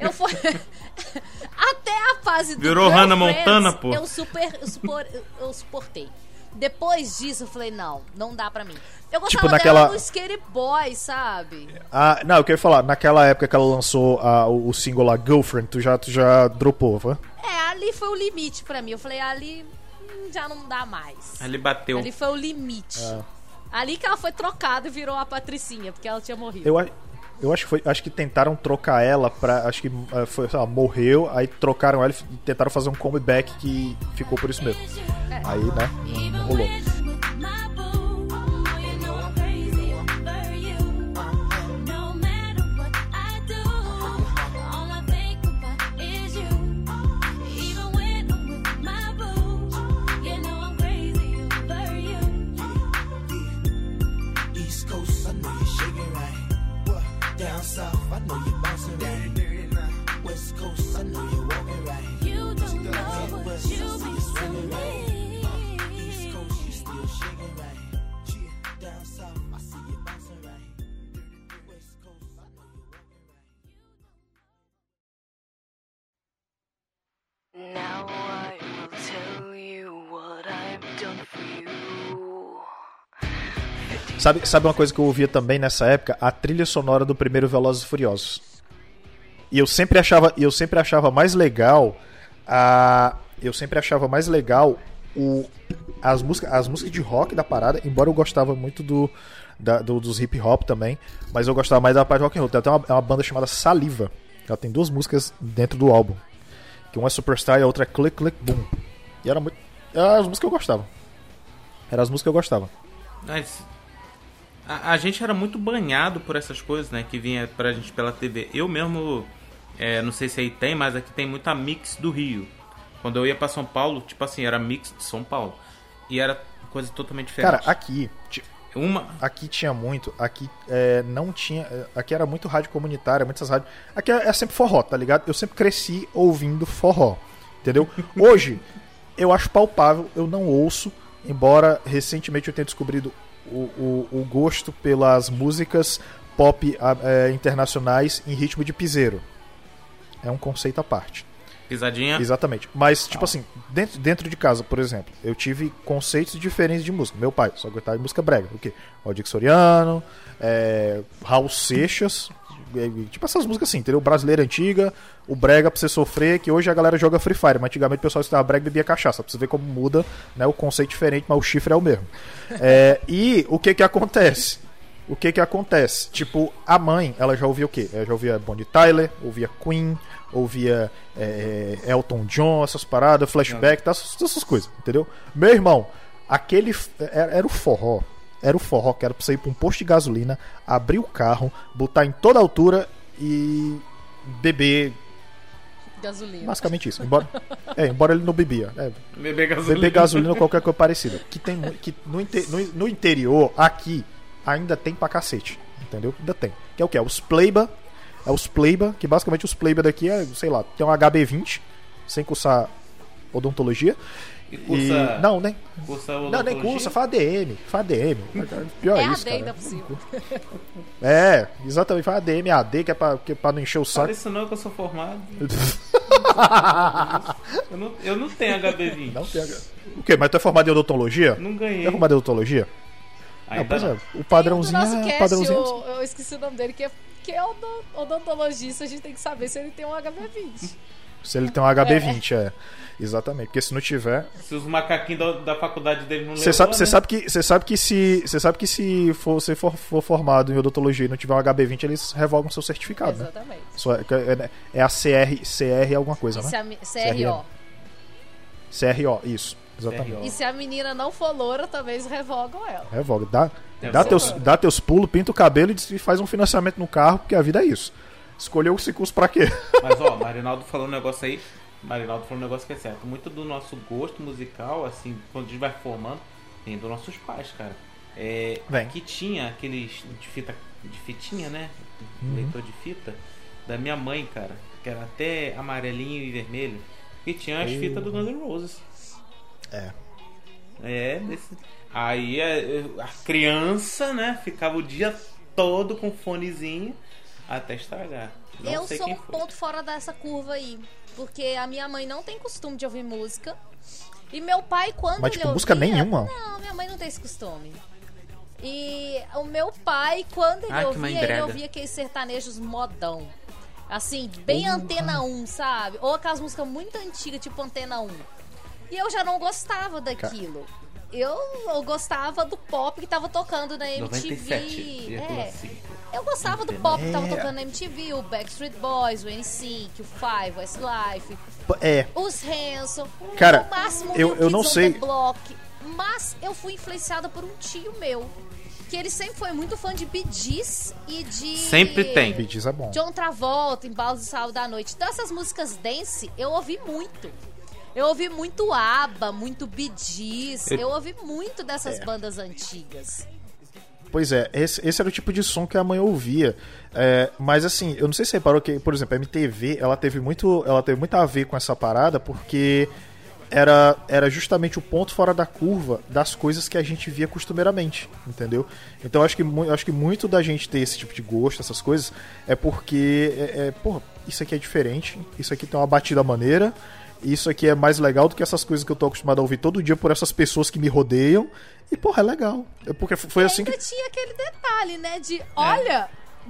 eu fui. Até a fase do Virou Hannah Montana, pô. Eu, super, eu, supor- eu- suportei. Depois disso, eu falei, não, não dá pra mim. Eu gostava Tipo, naquela- dela no Scary Boy, sabe? Ah, não, eu queria falar, naquela época que ela lançou a- o, o single lá, Girlfriend, tu já, tu já dropou, foi? É, ali foi o limite pra mim. Eu falei, ali hum, já não dá mais. Ali bateu. Ali foi o limite. É. Ali que ela foi trocada e virou a Patricinha, porque ela tinha morrido. Eu, eu acho que foi, acho que tentaram trocar ela pra, acho que eh, foi, lá, morreu, aí trocaram ela e tentaram fazer um comeback que ficou por isso mesmo. Aí, né, não rolou. South, I know you're bouncing right. West Coast, I know you're walking right. You don't know what West, I you've see you been swinging to right. me. East Coast, you still shaking right. Down south, I see you bouncing right. West Coast, I know you're right. Now I will tell you what I've done for you. Sabe, sabe uma coisa que eu ouvia também nessa época? A trilha sonora do primeiro Velozes e Furiosos. E eu sempre achava, eu sempre achava mais legal a eu sempre achava mais legal o as músicas, as músicas de rock da parada, embora eu gostava muito do, da- do- dos hip hop também, mas eu gostava mais da parte rock and roll. Tem até uma, é uma banda chamada Saliva. Ela tem duas músicas dentro do álbum. Que uma é Superstar e a outra é Click Click Boom. E era muito eram as músicas que eu gostava. Eram as músicas que eu gostava. Mas a, a gente era muito banhado por essas coisas, né? Que vinha pra gente pela TV. Eu mesmo, é, não sei se aí tem, mas aqui tem muita mix do Rio. Quando eu ia pra São Paulo, tipo assim, era mix de São Paulo. E era coisa totalmente diferente. Cara, aqui, Uma. aqui tinha muito, aqui é, não tinha, é, aqui era muito rádio comunitária, muitas rádios. Aqui é, é sempre forró, tá ligado? Eu sempre cresci ouvindo forró, entendeu? Hoje eu acho palpável, eu não ouço, embora recentemente eu tenha descobrido o, o, gosto pelas músicas pop a- é, internacionais em ritmo de piseiro. É um conceito à parte. Pisadinha. Exatamente. Mas, tipo assim, dentro, dentro de casa, por exemplo, eu tive conceitos diferentes de música. Meu pai só gostava de música brega. O quê? Aldir Soriano, é, Raul Seixas, tipo essas músicas assim, entendeu? Brasileira antiga, o brega pra você sofrer, que hoje a galera joga Free Fire, mas antigamente o pessoal estudava brega e bebia cachaça. Pra você ver como muda, né? O conceito diferente, mas o chifre é o mesmo. É, e o que que acontece? O que que acontece? Tipo, a mãe, ela já ouvia o quê? Ela já ouvia Bonnie Tyler, ouvia Queen, ouvia é, Elton John, essas paradas, flashback, tá, essas, essas coisas, entendeu? Meu irmão, aquele era, era o forró. Era o forró que era pra você ir pra um posto de gasolina, abrir o carro, botar em toda altura e beber. Gasolina. Basicamente isso. Embora, é, embora ele não bebia. É, Beber gasolina. beber gasolina ou qualquer coisa parecida. Que tem que no, no, no interior, aqui, ainda tem pra cacete. Entendeu? Ainda tem. Que é o que? É os pleiba. É os pleiba, que basicamente os pleiba daqui é, sei lá, tem um HB20, sem cursar odontologia. E cursa- E, não, nem. Cursa Não, nem odontologia. cursa, faz ADM. Faz ADM. Pior É isso, AD ainda possível. É, exatamente, faz ADM, AD, que é pra, que é pra não encher o Fala saco. isso não que eu sou formado. eu, não, eu não tenho HB20. Não tem H- O quê? Mas tu é formado em odontologia? Não Tu ganhei. é formado em odontologia? Não, pois não. é. O padrãozinho No nosso é cast, padrãozinho. eu, eu esqueci o nome dele, que é, que é odon- odontologista, a gente tem que saber se ele tem um HB20. Se ele tem um HB20, é. Exatamente. Porque se não tiver. Se os macaquinhos da, da faculdade dele não Você sabe, você né? sabe que você sabe que se você sabe que se for, você for, for formado em odontologia e não tiver um HB20, eles revogam seu certificado, né? Exatamente. É, é- é a CR, CR alguma coisa, E né? CRO. CRO, isso. Exatamente. E se a menina não for loura, eles revogam ela. Revoga. Dá, Deve dá, teus, dá teus pulos, pinta o cabelo e faz um financiamento no carro, porque a vida é isso. Escolheu esse curso pra quê? Mas ó, Marinaldo falou um negócio aí. Marinaldo falou um negócio que é certo. Muito do nosso gosto musical, assim, quando a gente vai formando, vem dos nossos pais, cara. É, Vem. Que tinha aqueles de fita, de fitinha, né? Uhum. Leitor de fita. Da minha mãe, cara. Que era até amarelinho e vermelho. E tinha as fitas do Guns N' Roses. É. É, desse... Aí a, a criança, né, ficava o dia todo com fonezinho até estragar. Não eu sei sou quem um foi. ponto fora dessa curva aí. Porque a minha mãe não tem costume de ouvir música. E meu pai, quando Mas, ele tipo, música ouvia- nenhuma? Não, minha mãe não tem esse costume. E o meu pai, quando ele Ai, ouvia, ele ouvia aqueles sertanejos modão. Assim, bem Antena 1, sabe? Ou aquelas músicas muito antigas, tipo Antena 1. E eu já não gostava daquilo. Eu, eu gostava do pop que tava tocando na MTV. 97,5. É. Eu gostava do pop que tava É. tocando na MTV, o Backstreet Boys, o NSYNC, o Five, o Westlife, É. os Hanson, Cara, no máximo eu- eu não sei. Block. Mas eu fui influenciada por um tio meu, que ele sempre foi muito fã de Gees e de Sempre tem. Gees é bom. John Travolta, Embalos do Sábado da Noite. Então essas músicas dance eu ouvi muito. Eu ouvi muito ABBA, muito Gees. Eu- Eu ouvi muito dessas É. bandas antigas. Pois é, esse, esse era o tipo de som que a mãe ouvia. É, mas assim, eu não sei se você reparou que, por exemplo, a MTV, ela teve muito, ela teve muito a ver com essa parada, porque era, era justamente o ponto fora da curva das coisas que a gente via costumeiramente, entendeu? Então eu acho que, acho que muito da gente ter esse tipo de gosto, essas coisas, é porque, é, é, porra, isso aqui é diferente, isso aqui tem uma batida maneira, isso aqui é mais legal do que essas coisas que eu tô acostumado a ouvir todo dia por essas pessoas que me rodeiam. E, porra, é legal. É porque foi assim ainda que. tinha aquele detalhe, né? De olha,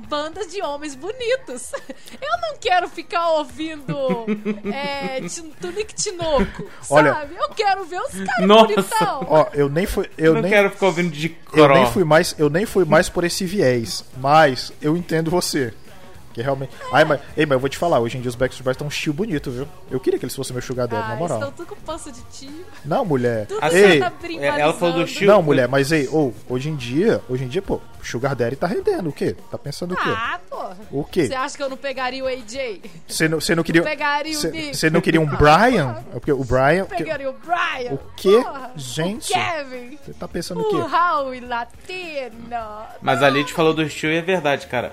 bandas de homens bonitos. Eu não quero ficar ouvindo é, Tunique Tinoco, Olha- sabe? Eu quero ver os caras bonitão. Ó, eu nem fui. Eu não nem, quero ficar ouvindo de eu cro. nem fui mais, eu nem fui mais por esse viés, mas eu entendo você. Que realmente. Ai, mas, ei, mas eu vou te falar, hoje em dia os Backstreet Boys estão um estilo bonito, viu? Eu queria que eles fossem meu sugar daddy, na Ah, moral. estão tudo com pança de tio. Não, mulher. Tudo Ei, já tá É, ela falou do. Chico. não, mulher, mas ei, ou hoje em dia, hoje em dia, pô, Sugar Daddy tá rendendo o quê? Tá pensando o quê? Ah, porra. O quê? Você acha que eu não pegaria o AJ? Você não, você não queria. pegaria o Você Nick. você não queria um Brian? É porque o Brian. que- Pegaria o Brian? O quê? Porra. Gente. O Kevin? Você tá pensando o O quê? Howie Latino? Mas a Lid falou do estilo e é verdade, cara.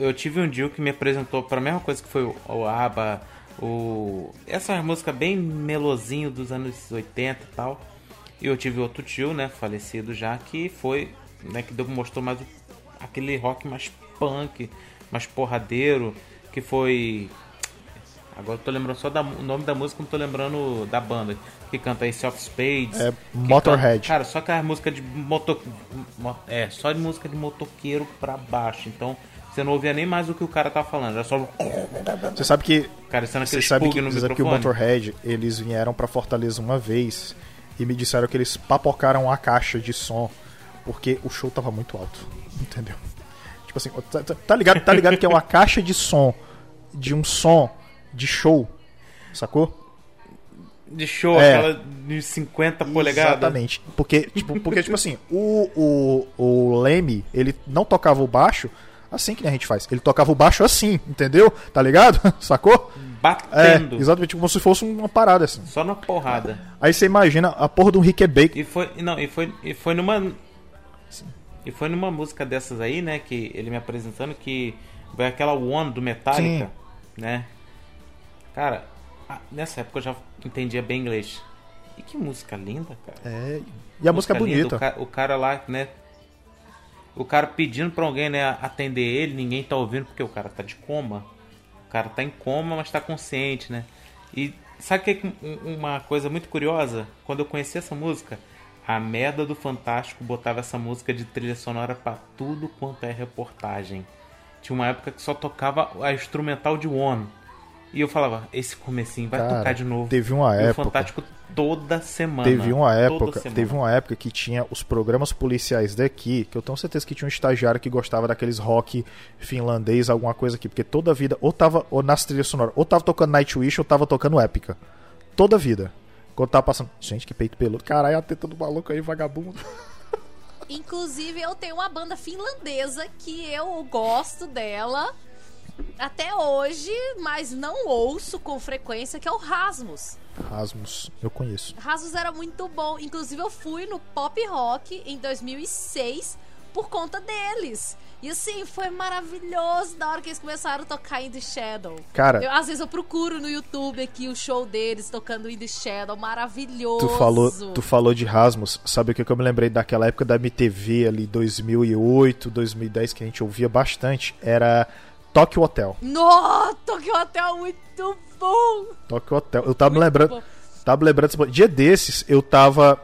Eu tive um Dio que me apresentou pra mesma coisa que foi o, o ABBA, o... Essas músicas bem melosinho dos anos 80 e tal. E eu tive outro tio, né, falecido já, que foi, né, que mostrou mais o- aquele rock mais punk, mais porradeiro, que foi... Agora eu tô lembrando só da, o nome da música, não tô lembrando da banda. Que canta Ace of Spades. É, Motorhead. canta- cara, só que a música de moto, mo- É, só de música de motoqueiro pra baixo. Então, você não ouvia nem mais o que o cara tava falando. Era só. Você sabe que Cara, Você aquele sabe que, no você sabe que o. Motorhead, eles vieram pra Fortaleza uma vez e me disseram que eles papocaram a caixa de som porque o show tava muito alto, entendeu? Tipo assim, tá, tá- tá ligado, tá ligado que é uma caixa de som de um som de show, sacou? De show, É. aquela de 50 polegadas. Exatamente. Porque, tipo, porque, tipo assim, o, o, o Leme, ele não tocava o baixo assim que a gente faz. Ele tocava o baixo assim, entendeu? Tá ligado? Sacou? É, Batendo. exatamente como se fosse uma parada assim. Só na porrada. Aí você imagina a porra do Rick Baker. E foi, não, e foi, e foi numa e foi numa música dessas aí, né, que ele me apresentando que foi aquela One do Metallica, Sim. né? Cara, nessa época eu já entendia bem inglês. E que música linda, cara. É, e a música é linda, bonita. O cara, o cara lá, né? O cara pedindo pra alguém, né, atender ele, ninguém tá ouvindo porque o cara tá de coma. O cara tá em coma, mas tá consciente, né? E sabe que é um- uma coisa muito curiosa? Quando eu conheci essa música, a merda do Fantástico botava essa música de trilha sonora pra tudo quanto é reportagem. Tinha uma época que só tocava a instrumental de One. E eu falava, esse comecinho vai Cara, tocar de novo. teve uma época- o Fantástico toda semana. Teve uma época, teve uma época que tinha os programas policiais daqui, que eu tenho certeza que tinha um estagiário que gostava daqueles rock finlandês, alguma coisa aqui, porque toda a vida ou tava ou nas trilhas sonoras, ou tava tocando Nightwish ou tava tocando Épica. Toda a vida. Quando tava passando, gente, que peito peludo. Caralho, a teta do maluco aí, vagabundo. Inclusive, eu tenho uma banda finlandesa que eu gosto dela até hoje, mas não ouço com frequência, que é o Rasmus. Rasmus, eu conheço. Rasmus era muito bom. Inclusive, eu fui no Pop Rock em 2006 por conta deles. E assim, foi maravilhoso na hora que eles começaram a tocar In The Shadow. Cara- Eu- às vezes eu procuro no YouTube aqui o show deles tocando In The Shadow. Maravilhoso. Tu falou, tu falou de Rasmus, sabe o que que eu me lembrei daquela época da MTV ali, 2008, 2010, que a gente ouvia bastante? Era Tokyo Hotel. Nossa, Tokyo Hotel muito bom. Tokyo Hotel. Eu tava me lembrando. bom. Tava lembrando. desse- Dia desses, eu tava.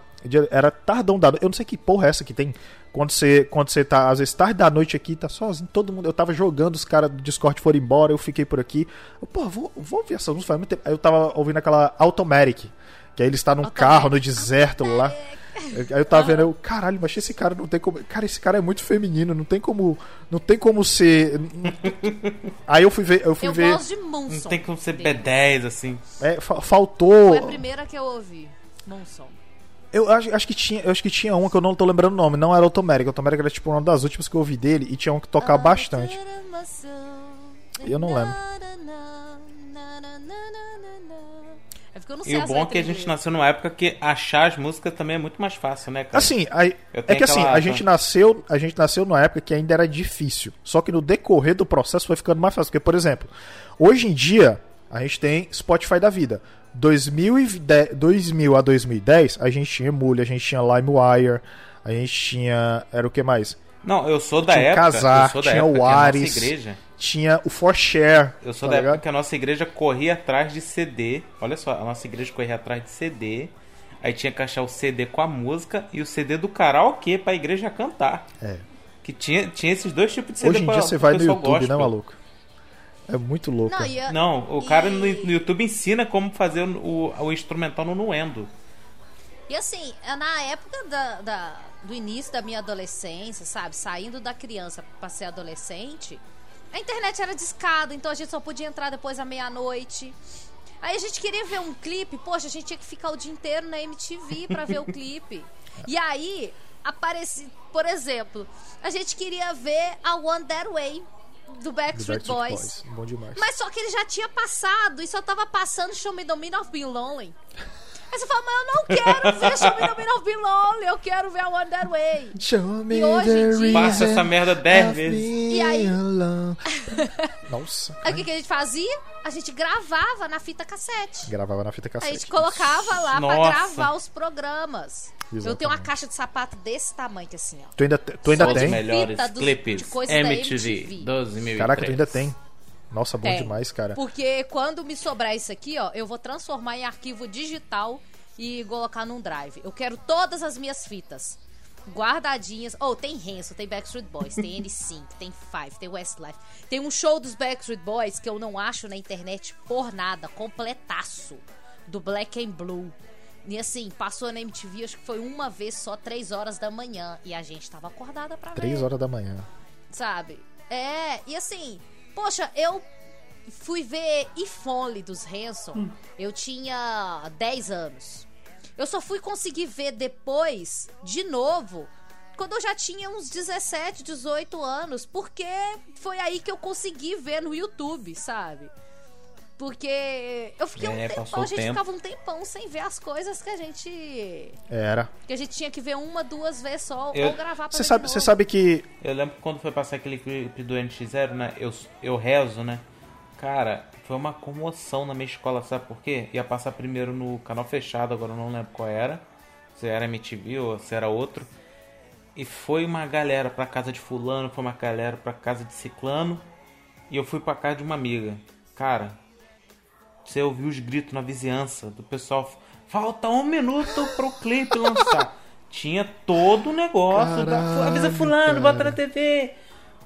Era tardão da noite. Eu não sei que porra é essa que tem. Quando você, quando você tá, às vezes, tarde da noite aqui, tá sozinho, todo mundo. Eu tava jogando, os caras do Discord foram embora, eu fiquei por aqui. Eu, pô, vou, vou ouvir essa música faz muito tempo. Aí eu tava ouvindo aquela Automatic. Que aí ele está num Automatic. carro, no deserto lá. Aí eu tava vendo, eu, caralho, mas esse cara não tem como. Cara, esse cara é muito feminino, não tem como. Não tem como ser. Aí eu fui ver. Eu fui Eu ver. gosto de Monson. Não tem como ser dele. B10, assim. É, fa- faltou. Foi a primeira que eu ouvi. Monson. Eu acho, acho que tinha, eu acho que tinha uma que eu não tô lembrando o nome, não era Automérica. Automérica era tipo uma das últimas que eu ouvi dele e tinha um que tocava bastante. Eu não lembro. Porque eu não sei E o bom é que a gente nasceu numa época que achar as músicas também é muito mais fácil, né, cara? Assim, é que assim, a gente nasceu, a gente nasceu numa época que ainda era difícil. Só que no decorrer do processo foi ficando mais fácil, porque por exemplo, hoje em dia a gente tem Spotify da vida. 2010, 2000 a 2010, a gente tinha Emule, a gente tinha LimeWire, a gente tinha, era o que mais? Não, eu sou da Tinha o época. Kazaa, eu sou da tinha época o que a Ares. nossa igreja. Tinha o ForShare. Eu sou tá da ligado? época que a nossa igreja corria atrás de CD. Olha só, a nossa igreja corria atrás de CD. Aí tinha que achar o CD com a música e o CD do karaokê pra igreja cantar. É. Que tinha, tinha esses dois tipos de CD Hoje em pra- dia você vai no YouTube, né, gospel. maluco? É muito louco. Não, e a- Não, o cara no, e- no YouTube ensina como fazer o, o instrumental no Nuendo. E assim, é na época da, da- do início da minha adolescência, sabe? Saindo da criança pra ser adolescente, a internet era discada, então a gente só podia entrar depois da meia-noite. Aí a gente queria ver um clipe, poxa, a gente tinha que ficar o dia inteiro na MTV pra ver o clipe. E aí, aparecia, por exemplo, a gente queria ver a One That Way do Do Backstreet, Boys. Bom demais. Mas só que ele já tinha passado e só tava passando Show Me the Meaning of Being Lonely. Aí você fala, mas eu não quero ver Show Me the Meaning of Being Lonely, eu quero ver a One That Way. Show me E hoje dia- Passa essa merda dez of vezes. being E aí? alone. Nossa. Aí o que, que a gente fazia? A gente gravava na fita cassete. Gravava na fita A cassete. gente colocava lá pra Nossa. gravar os programas. Eu tenho uma Exatamente. caixa de sapato desse tamanho que assim, ó. Tu ainda, tu ainda Só Os tem? melhor. melhores clipes de coisa da MTV MTV. 2003. Caraca, tu ainda tem. Nossa, bom Tem. demais, cara. Porque quando me sobrar isso aqui, ó, eu vou transformar em arquivo digital e colocar num drive. Eu quero todas as minhas fitas guardadinhas. Oh, tem Hanson, tem Backstreet Boys, tem N5, tem Five, tem Westlife. Tem um show dos Backstreet Boys que eu não acho na internet por nada, completaço. Do Black and Blue. E assim, passou na MTV, acho que foi uma vez só, três horas da manhã. E a gente tava acordada pra ver Três horas da manhã. sabe? É, e assim, poxa, eu fui ver If Only dos Hanson, eu tinha 10 anos. Eu só fui conseguir ver depois, de novo, quando eu já tinha uns 17, 18 anos, porque foi aí que eu consegui ver no YouTube, sabe? Porque eu fiquei É, um tempão, a gente tempo. ficava um tempão sem ver as coisas que a gente. Era. que a gente tinha que ver uma, duas vezes só, Eu- ou gravar pra Você sabe, você sabe que. Eu lembro que quando foi passar aquele clipe do NX0, né? Eu, eu rezo, né? Cara, foi uma comoção na minha escola, sabe por quê? Ia passar primeiro no canal fechado, agora eu não lembro qual era. Se era MTV ou se era outro. E foi uma galera pra casa de fulano, foi uma galera pra casa de ciclano. E eu fui pra casa de uma amiga. Cara, você ouviu os gritos na vizinhança do pessoal. Falta um minuto pro clipe lançar. Tinha todo o negócio da. Caralho, Avisa fulano, bota cara. na TV.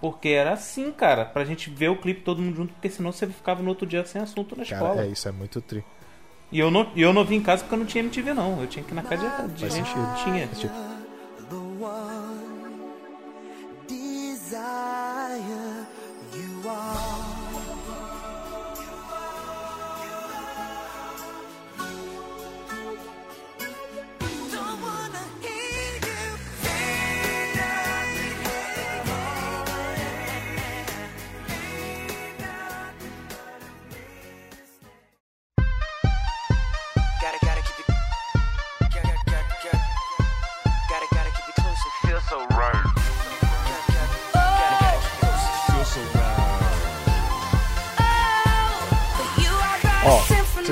Porque era assim, cara, pra gente ver o clipe todo mundo junto, porque senão você ficava no outro dia sem assunto na escola. Cara, é isso, é muito tri. E eu não, e eu não vim em casa porque eu não tinha MTV, não. Eu tinha que ir na casa de, de Faz gente tinha. The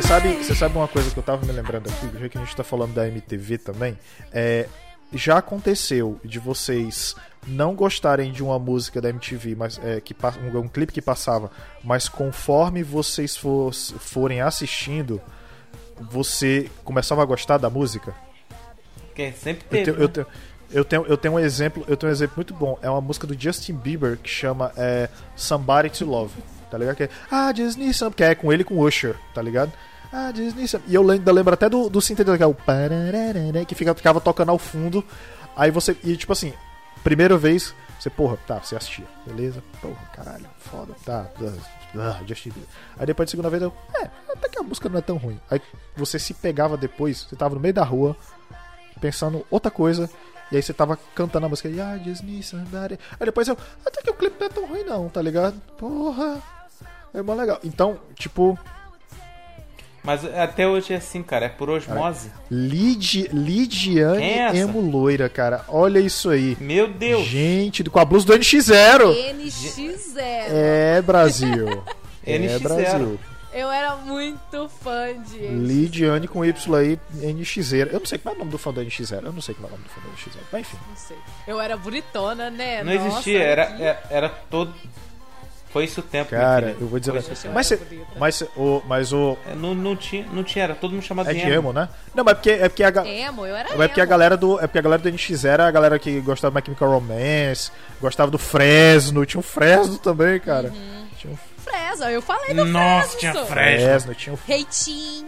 você sabe, você sabe uma coisa que eu tava me lembrando aqui, já que a gente tá falando da MTV também, é já aconteceu de vocês não gostarem de uma música da MTV, mas é, que um, um clipe que passava, mas conforme vocês fos- forem assistindo, você começava a gostar da música? Porque sempre Eu teve. tenho, né? eu, tenho, eu, tenho, eu tenho um exemplo, eu tenho um exemplo muito bom. É uma música do Justin Bieber que chama é, Somebody to Love. Tá ligado? Que é Ah, some, que é com ele e com o Usher, tá ligado? Ah, need some. E eu ainda lembro até do, do sintetizador, que é que fica, ficava tocando ao fundo. Aí você. E tipo assim, primeira vez, você, porra, tá, você assistia, beleza? Porra, caralho, foda, tá. Ah, Justin. Aí depois da segunda vez eu. É, até que a música não é tão ruim. Aí você se pegava depois, você tava no meio da rua, pensando outra coisa. E aí você tava cantando a música. Ah, need somebody. Aí depois eu. Até que o clipe não é tão ruim, não, tá ligado? Porra. É mó legal. Então, tipo, Mas até hoje é assim, cara. É por osmose. Lid, Lidiane é? Emo Loira, cara. Olha isso aí. Meu Deus. Gente, com a blusa do NX0. NX0. É, Brasil. É, NX0. Brasil. Eu era muito fã de NX0. Lidiane com Y aí, NX0. Eu não sei qual é o nome do fã do NX0. Eu não sei qual é o nome do fã do NX0. Mas enfim. Não sei. Eu era bonitona, né? Não Nossa, existia, era, que- era, era todo. Foi isso o tempo. Cara, eu vou dizer. Mas, cê- mas, o, mas o. É, Não, não, tinha, não tinha, era todo mundo chamado É de de emo, né? Não, mas é porque, é porque a, ga- Emo, eu era É porque a emo. galera do, é porque a galera do NX0 era a galera que gostava do My Chemical Romance, gostava do Fresno, tinha o Fresno também, cara. Tinha o Fresno, eu falei do Nossa, Fresno. tinha. Fresno. Fresno, tinha o Reitinho.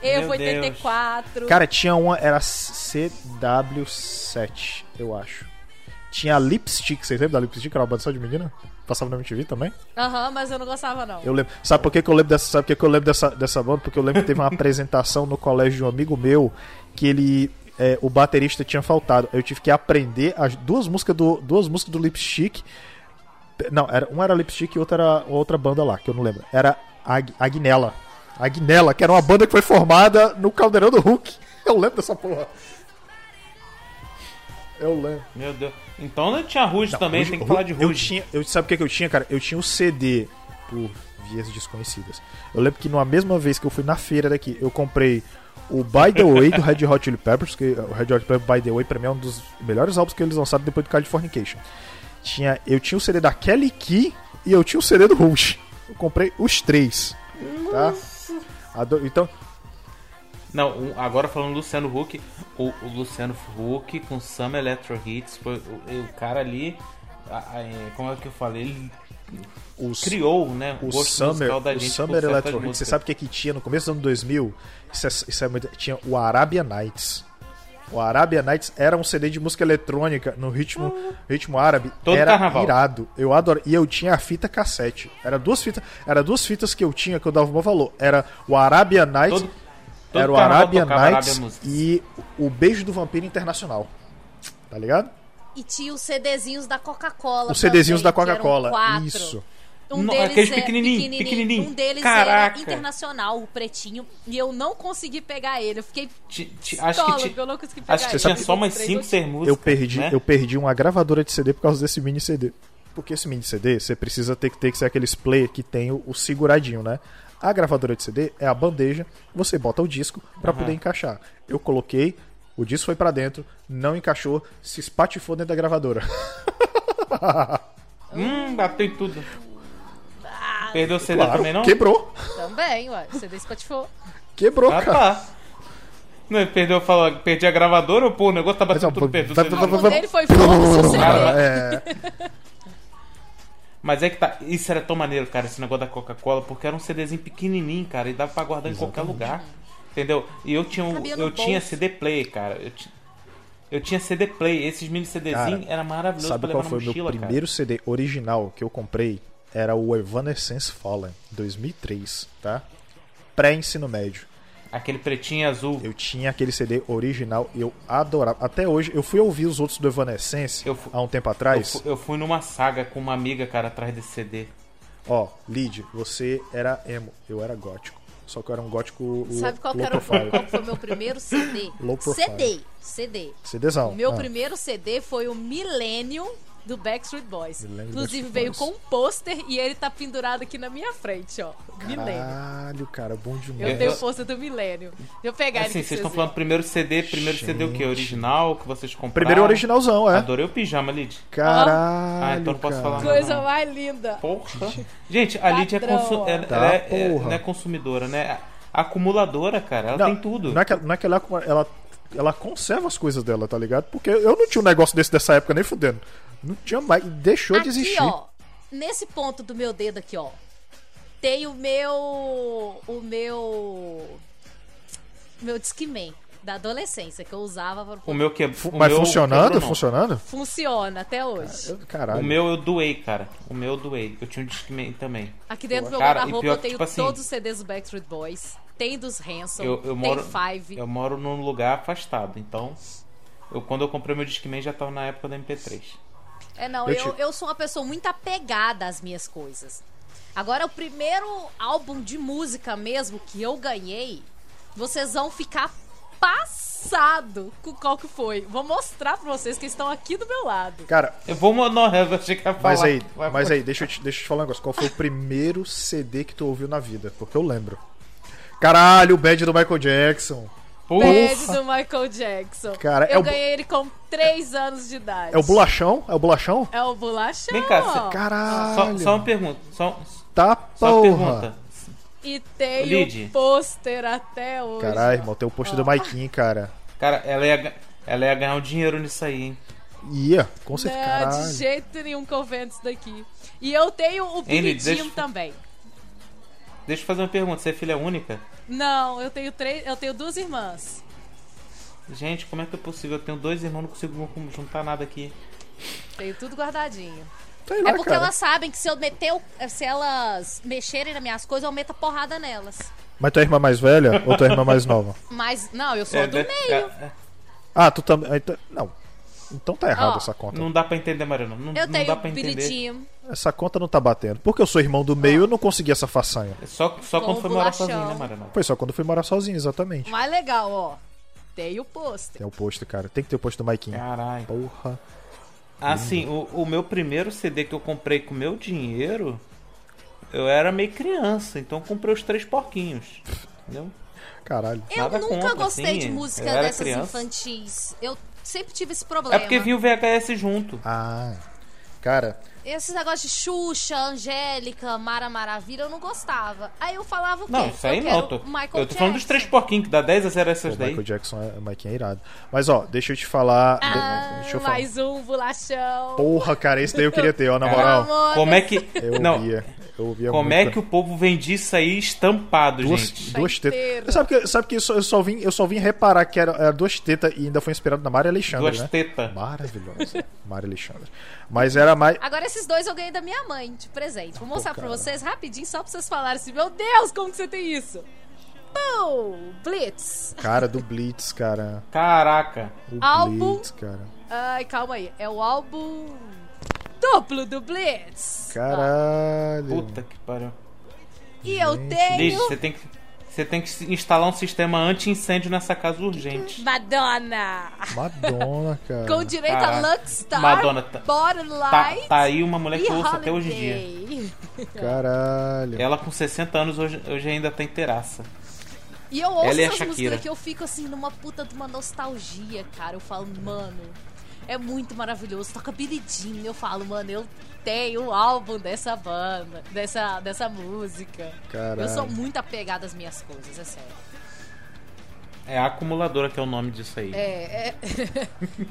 Evo 84. Cara, tinha uma, era CW7, eu acho. Tinha a Lipstick, vocês lembram da Lipstick? Era uma banda só de menina? Passava na MTV também? Aham, mas eu não gostava, não. Eu lembro. Sabe por que, que eu lembro dessa, sabe por que, que eu lembro dessa, dessa banda? Porque eu lembro que teve uma apresentação no colégio de um amigo meu que ele. é, o baterista tinha faltado. Eu tive que aprender as duas músicas do, duas músicas do Lipstick. Não, era, uma era Lipstick e outra era outra banda lá, que eu não lembro. Era Ag, Agnella. Agnella, que era uma banda que foi formada no Caldeirão do Hulk. Eu lembro dessa porra. Eu lembro. Meu Deus. Então não tinha Ruge também, Ruge- tem que falar de Eu Ruge. tinha, eu, sabe o que, que eu tinha, cara? Eu tinha o CD por vias desconhecidas. Eu lembro que numa mesma vez que eu fui na feira daqui, eu comprei o By the Way do Red Hot Chili Peppers, que o Red Hot Chili Peppers By the Way pra mim é um dos melhores álbuns que eles lançaram depois do Californication. Tinha, eu tinha o CD da Kelly Key e eu tinha o CD do Rush. Eu comprei os três. Tá? Ado- Então, Não, um- agora falando do Luciano Huck, o, o Luciano Huck com Summer Electro Hits, foi, o, o cara ali, a- a- é, como é que eu falei, ele os, criou, né, o gosto Summer, da o gente Summer por certas Electro Hits, você sabe o que, que tinha no começo do ano 2000? Isso é, isso é muito- tinha o Arabia Nights. O Arabia Nights era um CD de música eletrônica no ritmo, ritmo árabe. Todo era carnaval. irado. Eu adoro. E eu tinha a fita cassete. Era duas fitas, era duas fitas que eu tinha que eu dava um bom valor. Era o Arabia Nights, Todo- todo era o carnaval Arabia tocava Nights e o Beijo do Vampiro Internacional. Tá ligado? E tinha os CDzinhos da Coca-Cola. Os CDzinhos também, da Coca-Cola. quatro. Isso. Um Não, deles é pequenininho, pequenininho. Um deles Caraca. era internacional, o pretinho. E eu não consegui pegar ele. Eu fiquei Ti- ti- acho que eu não consegui pegar Acho que ele. tinha só umas três 5, eu 6 músicas. eu perdi, né? eu perdi uma gravadora de CD por causa desse mini CD. Porque esse mini CD, você precisa ter, que- ter que ser aqueles player que tem o, o seguradinho, né? A gravadora de CD é a bandeja, você bota o disco pra poder encaixar. Eu coloquei, o disco foi pra dentro, não encaixou, se espatifou dentro da gravadora. Hum, bateu em tudo. Perdeu o CD claro, também, não? quebrou. Também, ué. CD espatifou. Quebrou, Ah, cara. tá. Não, ele perdeu, falou, perdi a gravadora, pô, o negócio tá batendo Mas, tudo perto. O dele foi o CD. Cara, É, Mas é que tá. Isso era tão maneiro, cara, esse negócio da Coca-Cola, porque era um CDzinho pequenininho, cara, e dava pra guardar em qualquer lugar. Entendeu? E eu tinha, um, eu tinha. CD player, cara. Eu, ti- eu tinha CD play, esses mini CDzinhos era maravilhoso sabe pra qual levar foi na o meu mochila, cara. primeiro CD original que eu comprei? Era o Evanescence Fallen, 2003, tá? Pré-ensino médio. Aquele pretinho e azul. Eu tinha aquele CD original e eu adorava. Até hoje, eu fui ouvir os outros do Evanescence Eu fu- há um tempo Eu, atrás. fu- eu fui numa saga com uma amiga, cara, atrás desse CD. Ó, Lid, você era emo, eu era gótico. Só que eu era um gótico lo- Sabe qual, era, qual foi o meu primeiro CD? CD. CD. CDzão. O meu ah. primeiro CD foi o Millennium do Backstreet Boys. Inclusive Backstreet veio Boys. com um pôster e ele tá pendurado aqui na minha frente, ó. Millennium. Caralho, cara, bom Eu demais. tenho o pôster do Millennium. Deixa eu pegar ele Assim, pra vocês estão falando primeiro CD, primeiro CD o que? Gente. Original, que vocês compraram? Primeiro originalzão, é. Adorei o pijama, Lid. Caralho. Ah, então não posso cara. falar nada. Coisa mais linda. Porra. Gente, a Lid é, consu- ela- Tá, é- é- não é consumidora, né? Acumuladora, cara. Ela Não, tem tudo. Não é que, não é que ela, ela, ela conserva as coisas dela, tá ligado? Porque eu não tinha um negócio desse dessa época nem fudendo. Não tinha mais. Deixou de Aqui, existir. ó. Nesse ponto do meu dedo aqui, ó. Tem o meu. O meu. Meu Discman da adolescência que eu usava para O meu que Fu- o Mas meu funcionando? Funcionando? Funciona até hoje. Caralho. O meu eu doei, cara. O meu eu doei. Eu tinha um Discman também. Aqui dentro do meu guarda-roupa eu tenho tipo assim, todos os CDs do Backstreet Boys. Tem dos Hanson, Eu, eu moro, tem Five. eu moro num lugar afastado, então eu, quando eu comprei meu Discman já tava na época da MP3. É, não, Eu eu, te- eu sou uma pessoa muito apegada às minhas coisas. Agora, o primeiro álbum de música mesmo que eu ganhei, vocês vão ficar passado com qual que foi. Vou mostrar pra vocês que estão aqui do meu lado. Cara, Eu vou não, eu que ia falar. mas aí, mas aí, deixa eu, te, deixa eu te falar um negócio. Qual foi o primeiro CD que tu ouviu na vida? Porque eu lembro. Caralho, o Bad do Michael Jackson. Porra. Bad do Michael Jackson. Cara, é eu o bu- ganhei ele com 3 anos de idade. É o bolachão? É o bolachão? É o bolachão. Vem cá, cê- Caralho. Só, só uma pergunta. Só, Tá só uma porra. pergunta. E tem Lid. o pôster até hoje. Caralho, irmão, tem o post do Maikinho, cara. Cara, ela ia, ela ia ganhar um dinheiro nisso aí, hein? Ia, com certeza. Não, Caralho. de jeito nenhum que eu vendo isso daqui. E eu tenho o eu- também. Deixa eu fazer uma pergunta. Você é filha única? Não, eu tenho três, eu tenho duas irmãs. Gente, como é que é possível? Eu tenho dois irmãos, não consigo juntar nada aqui. Tenho tudo guardadinho. Lá, é porque cara. elas sabem que se eu meter, o- se elas mexerem nas minhas coisas, eu meto a porrada nelas. Mas tua irmã mais velha ou tua irmã mais nova? Mas não, eu sou É, do né? meio. É, é. Ah, tu também. tá- Não. Então tá errado Ó, essa conta. Não dá pra entender, Mariana. Não, Eu não tenho dá pra entender. Jean. Essa conta não tá batendo. Porque eu sou irmão do meio, eu não consegui essa façanha. É Só, só Com quando foi morar bolachão. sozinho, né, Mariana? Foi só quando fui morar sozinho, exatamente. Mais legal, ó. Tem o pôster. Tem o post, cara. Tem que ter o post do Maikinho. Caralho. Porra. Assim, o, o meu primeiro CD que eu comprei com meu dinheiro, eu era meio criança, então eu comprei os três porquinhos. Entendeu? Caralho. Eu Nada nunca contra, gostei assim, de música eu era dessas criança. infantis. Eu sempre tive esse problema. É porque vinha o VHS junto. Ah. Cara, esses negócios de Xuxa, Angélica, Mara Maravilha, eu não gostava. Aí eu falava o quê? Não, isso aí eu não. tô, Michael eu tô falando dos Jackson. três porquinhos, que dá 10 a 0 essas O daí. Michael Jackson é, o Mike é irado. Mas ó, deixa eu te falar. Ah, deixa eu falar. mais um bolachão. Porra, cara, esse daí eu queria ter, ó, na moral. Amor, Como é que. Eu não, ouvia. Eu ouvia como muito. é que o povo vende isso aí estampado, Duas, gente? duas tetas. Sabe que, sabe que eu, só, eu, só vim, eu só vim reparar que era, era duas tetas e ainda foi inspirado na Maria Alexandre, Duas né? tetas. Maravilhosa. Maria Alexandre. Mas era mais. Agora esses dois eu ganhei da minha mãe de presente. Vou mostrar Pô, pra vocês rapidinho, só pra vocês falarem assim, meu Deus, como que você tem isso? Pum! Blitz. Cara do Blitz, cara. Caraca. O Álbum. Blitz, cara. Ai, calma aí. É o álbum duplo do Blitz. Caralho. Puta que pariu. E eu Liz, tenho você tem que. Você tem que instalar um sistema anti-incêndio nessa casa urgente. Madonna. Madonna, cara. Com direito Caraca. a Luckstar, Madonna, tá- Tá, tá aí uma mulher que eu ouço até hoje em dia. Caralho. Ela com 60 anos hoje, hoje ainda tem inteiraça. E eu ouço Ela essas músicas que eu fico assim numa puta de uma nostalgia, cara. Eu falo, mano, é muito maravilhoso. Toca Billie Jean. Eu falo, mano, eu tenho o álbum dessa banda, dessa, dessa música. Caralho. Eu sou muito apegada às minhas coisas, é sério. É a acumuladora que é o nome disso aí. É,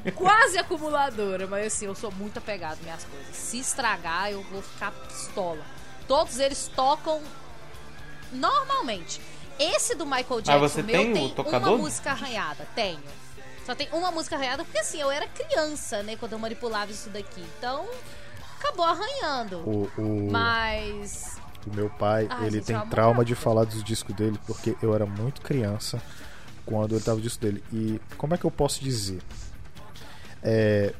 é quase acumuladora, mas assim, eu sou muito apegada às minhas coisas. Se estragar, eu vou ficar pistola. Todos eles tocam normalmente. Esse do Michael Jackson, você meu, tem tem tocador? uma música arranhada. Tenho. Só tem uma música arranhada, porque assim, eu era criança, né, quando eu manipulava isso daqui. Então, acabou arranhando. O, o, Mas. o meu pai, Ai, ele gente, tem uma trauma de falar dos discos dele, porque eu era muito criança quando ele tava no disco dele. E como é que eu posso dizer? É,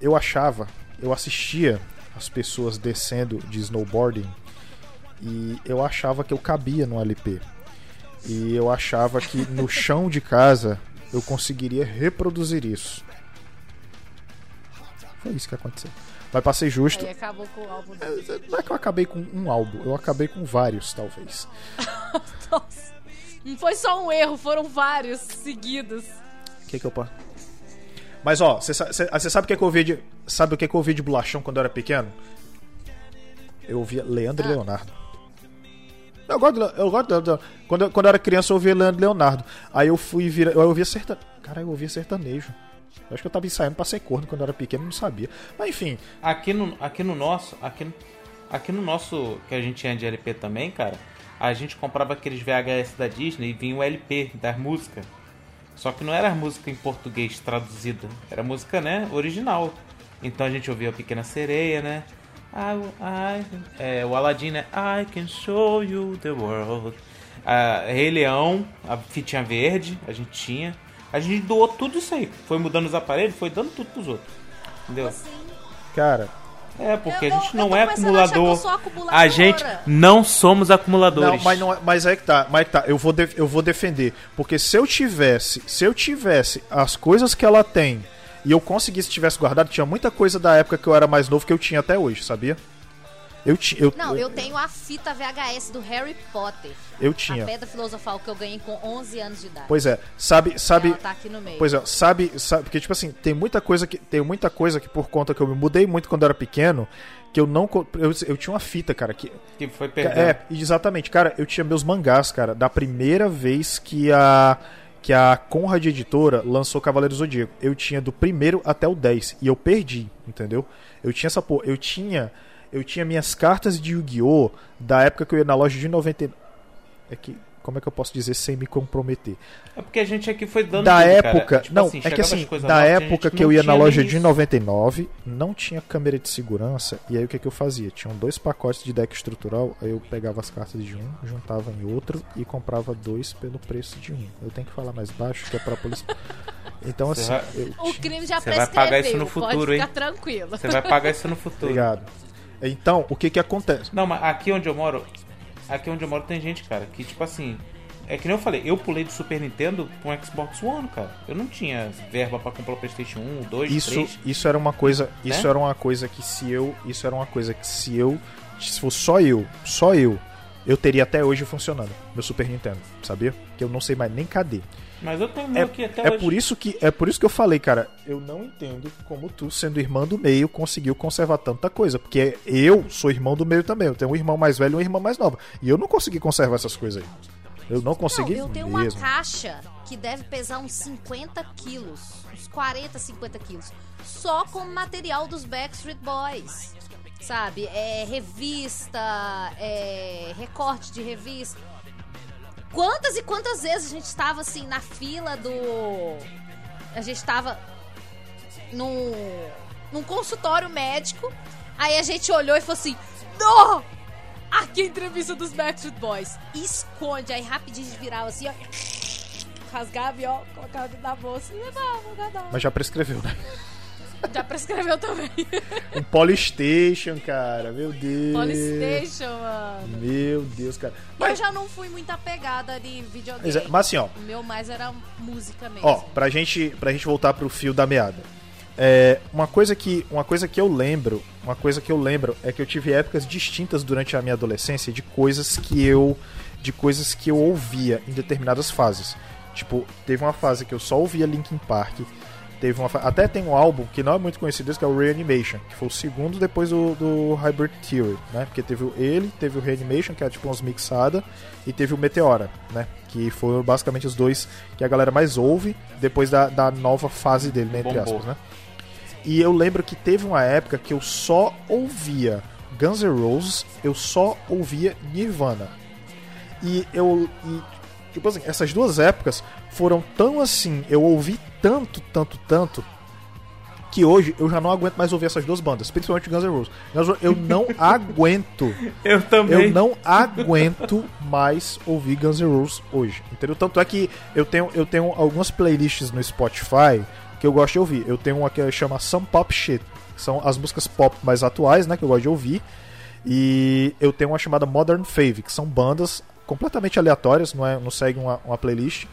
eu achava, eu assistia as pessoas descendo de snowboarding e eu achava que eu cabia no LP. E eu achava que no chão de casa eu conseguiria reproduzir isso. Foi isso que aconteceu. Mas passei justo. Aí acabou com o álbum dele. Não é que eu acabei com um álbum, eu acabei com vários, talvez. Nossa. Não foi só um erro, foram vários seguidos. O que que eu posso. Mas ó, você sabe o que, que eu ouvi de. Sabe o que, que eu ouvi de bolachão quando eu era pequeno? Eu ouvia Leandro Ah. e Leonardo. Eu gosto, de, eu gosto de, quando, eu- quando eu era criança eu ouvia Leandro e Leonardo. Aí eu fui virar. Eu ouvia sertanejo. Cara, eu ouvia sertanejo. Eu acho que eu tava ensaiando pra ser corno quando eu era pequeno não sabia. Mas enfim, Aqui no, aqui no nosso, aqui, aqui no nosso, que a gente tinha de LP também, cara, a gente comprava aqueles VHS da Disney e vinha o LP das músicas. Só que não era música em português traduzida, era música, né, original. Então a gente ouvia a Pequena Sereia, né? I, I, é, o Aladdin, né? I can show you the world. A Rei Leão, a fitinha verde, a gente tinha. A gente doou tudo isso aí. Foi mudando os aparelhos, foi dando tudo pros outros. Entendeu? cara. É, porque Eu a gente não- é a acumulador. acumuladora. A gente não somos acumuladores. Não, mas, não, é- mas é que tá, mas é que tá. Eu vou, def- eu vou defender. Porque se eu tivesse, se eu tivesse as coisas que ela tem e eu conseguisse tivesse guardado, tinha muita coisa da época que eu era mais novo que eu tinha até hoje, sabia? Eu tinha. Eu, Não, eu tenho a fita VHS do Harry Potter. eu A tinha. Pedra Filosofal que eu ganhei com 11 anos de idade. Pois é, sabe, sabe, Ela tá aqui no meio. Pois é, sabe, sabe, porque tipo assim, tem muita coisa que tem muita coisa que por conta que eu me mudei muito quando eu era pequeno, que eu não eu, eu tinha uma fita, cara, que Que foi perdendo. é, exatamente, cara, eu tinha meus mangás, cara, da primeira vez que a que a Conrad Editora lançou Cavaleiro do Zodíaco. Eu tinha do primeiro até o 10 e eu perdi, entendeu? Eu tinha essa porra, eu tinha eu tinha minhas cartas de Yu-Gi-Oh da época que eu ia na loja de 99 é que como é que eu posso dizer sem me comprometer? É porque a gente aqui foi dando da tudo, época, cara. Tipo não, assim, é que assim, da novas, a época que eu ia na loja nem de isso. 99, não tinha câmera de segurança, e aí o que, que eu fazia? Tinham dois pacotes de deck estrutural, aí eu pegava as cartas de um, juntava em outro e comprava dois pelo preço de um. Eu tenho que falar mais baixo, que é pra polícia. Então assim, vai- eu O crime já Você vai pagar isso no pode futuro, ficar hein? tranquilo. Você vai pagar isso no futuro. Obrigado. Então, o que que acontece? Não, mas aqui onde eu moro, aqui onde eu moro tem gente, cara, que tipo assim, é que nem eu falei, eu pulei do Super Nintendo pra um Xbox One, cara. Eu não tinha verba pra comprar o PlayStation 1, 2, Isso, 3. isso era uma coisa, isso Né? era uma coisa que se eu, isso era uma coisa que se eu, se fosse só eu, só eu eu teria até hoje funcionando, meu Super Nintendo, sabia? Que eu não sei mais nem cadê. Mas eu tenho É, aqui até é hoje. por isso que é por isso que eu falei, cara, eu não entendo como tu, sendo irmão do meio, conseguiu conservar tanta coisa, porque eu sou irmão do meio também, eu tenho um irmão mais velho e uma irmã mais nova, e eu não consegui conservar essas coisas aí. Eu não Não, consegui eu tenho uma mesmo. caixa que deve pesar uns 50 quilos. Uns 40, 50 quilos. Só com material dos Backstreet Boys. Sabe? É revista, é recorte de revista. Quantas e quantas vezes a gente estava assim na fila do. A gente estava num, num consultório médico. Aí a gente olhou e falou assim: Não! Aqui a entrevista dos Backstreet Boys. Esconde. Aí rapidinho virava assim, ó. Rasgava e ó, colocava da bolsa e levava, guardava. Mas já prescreveu, né? Já prescreveu também. Um Polystation, cara, meu Deus. Polystation, mano. Meu Deus, cara. Eu Mas, já não fui muito apegada de videogame. mas, mas assim, ó, O meu mais era música mesmo. Ó, pra gente, pra gente voltar pro fio da meada. É, uma coisa que uma coisa que eu lembro, uma coisa que eu lembro é que eu tive épocas distintas durante a minha adolescência de coisas que eu de coisas que eu ouvia em determinadas fases. Tipo, teve uma fase que eu só ouvia Linkin Park. Teve uma até tem um álbum que não é muito conhecido, que é o Reanimation, que foi o segundo depois do, do Hybrid Theory, né? Porque teve o- ele, teve o Reanimation, que é tipo umas mixada, e teve o Meteora, né? Que foram basicamente os dois que a galera mais ouve depois da, da nova fase dele, né? Entre Bombou. aspas, né? E eu lembro que teve uma época que eu só ouvia Guns N' Roses, eu só ouvia Nirvana. E eu. E, tipo assim, essas duas épocas foram tão assim, eu ouvi tanto, tanto, tanto, que hoje eu já não aguento mais ouvir essas duas bandas, principalmente Guns N' Roses. Eu não aguento. Eu também. Eu não aguento mais ouvir Guns N' Roses hoje, entendeu? Tanto é que eu tenho, eu tenho algumas playlists no Spotify que eu gosto de ouvir. Eu tenho uma que chama Some Pop Shit, que são as músicas pop mais atuais, né, que eu gosto de ouvir. E eu tenho uma chamada Modern Fave, que são bandas completamente aleatórias, não, é, não seguem uma, uma playlist,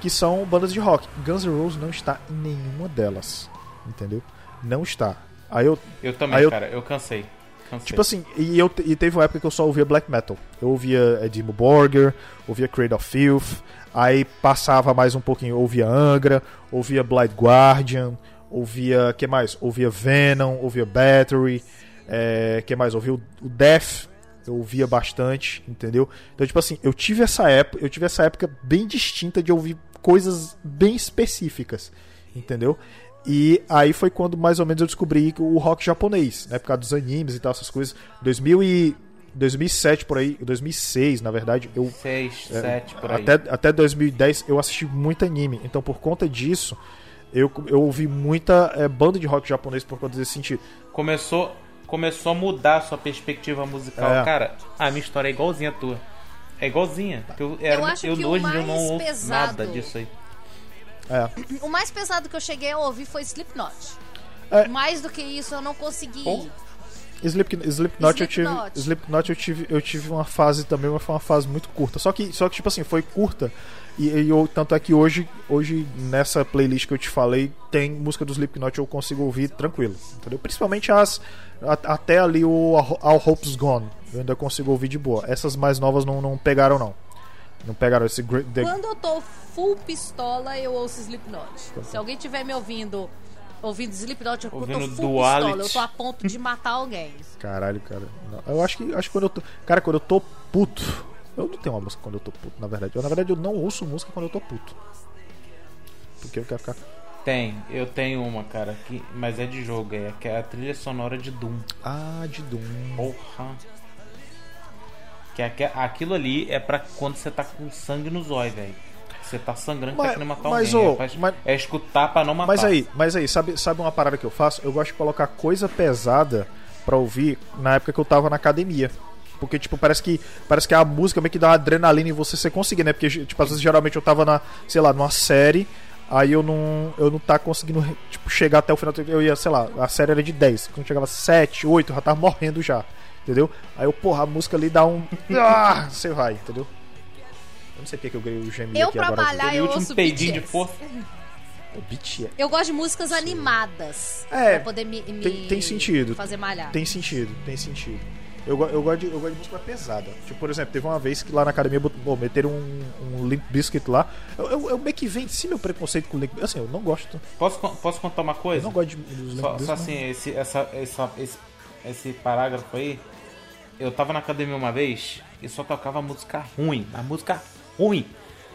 que são bandas de rock. Guns N' Roses não está em nenhuma delas, entendeu? Não está. Aí eu, Eu também, Aí eu- cara. Eu cansei. cansei. Tipo assim, e, eu, e teve uma época que eu só ouvia black metal. Eu ouvia é, Dimmu Borgir, ouvia Cradle of Filth, aí passava mais um pouquinho, eu ouvia Angra, ouvia Blind Guardian, ouvia, que mais? Ouvia Venom, ouvia Battery, é, que mais? Ouvia o, o Death, eu ouvia bastante, entendeu? Então, tipo assim, eu tive essa época, eu tive essa época bem distinta de ouvir coisas bem específicas, entendeu? E aí foi quando mais ou menos eu descobri o rock japonês, né, por causa dos animes e tal, essas coisas. 2000 e 2007 por aí, 2006, na verdade, eu 6, é, 7 por aí. até, até 2010 eu assisti muito anime. Então, por conta disso, eu, eu ouvi muita é, banda de rock japonês por conta desse sentido. Começou, começou a mudar a sua perspectiva musical. É. Cara, a minha história é igualzinha à tua. É igualzinha. Eu, era, Eu acho que o hoje eu não mais ouço pesado- nada disso aí. É. O mais pesado que eu cheguei a ouvir foi Slipknot. É. Mais do que isso, eu não consegui. Pô. Slip, Slipknot, eu tive, Slipknot. Slipknot eu tive, eu tive uma fase também, mas foi uma fase muito curta. Só que, só que tipo assim, foi curta. E, e eu, tanto é que hoje, hoje nessa playlist que eu te falei, tem música do Slipknot eu consigo ouvir tranquilo, entendeu? Principalmente as a- até ali o All Hope's Gone, eu ainda consigo ouvir de boa. Essas mais novas não, não pegaram não. Não pegaram esse Great the- Quando eu tô full pistola, eu ouço Slipknot. Se alguém tiver me ouvindo, ouvindo Slipknot, eu tô Ouvindo full Duality. pistola. Eu tô a ponto de matar alguém. Caralho, cara. Não, Eu acho que acho que quando eu tô, cara, quando eu tô puto, eu não tenho uma música quando eu tô puto, na verdade. Eu na verdade eu não ouço música quando eu tô puto. Porque eu quero ficar Tem, eu tenho uma, cara, que, mas é de jogo, é, que é a trilha sonora de Doom. Ah, de Doom. Porra. Que aque- aquilo ali é pra quando você tá com sangue nos olhos, velho. Você tá sangrando, Mas- tá querendo matar mas, alguém. ô, rapaz. mas- É escutar pra não matar. Mas aí, mas aí, sabe, sabe uma parada que eu faço? Eu gosto de colocar coisa pesada pra ouvir na época que eu tava na academia. Porque, tipo, parece que parece que a música meio que dá uma adrenalina em você você conseguir, né? Porque, tipo, às vezes geralmente eu tava na, sei lá, numa série, aí eu não eu não tá conseguindo, tipo, chegar até o final. Eu ia, sei lá, a série era de 10. Quando chegava 7, 8, eu já tava morrendo já. Entendeu? Aí eu, porra, a música ali dá um. Ah, você vai, entendeu? Eu não sei porque que eu ganhei o gemido Eu aqui pra agora. malhar, Aquele eu último ouço peidinho de BTS. força. O BTS. Eu gosto de músicas animadas. É, pra poder me, me tem- tem sentido. fazer malhar. Tem sentido, tem sentido. Eu, eu, gosto de, eu gosto de música pesada. Tipo, por exemplo, teve uma vez que lá na academia bom, meteram um, um Limp Bizkit lá. Eu, eu, eu meio que venci meu preconceito com o Limp Assim, eu não gosto. Posso, posso contar uma Eu coisa? não gosto de, dos Limp Só, Bizkit, só assim, esse, essa, essa, esse, esse parágrafo aí. Eu tava na academia uma vez e só tocava música ruim. A música ruim.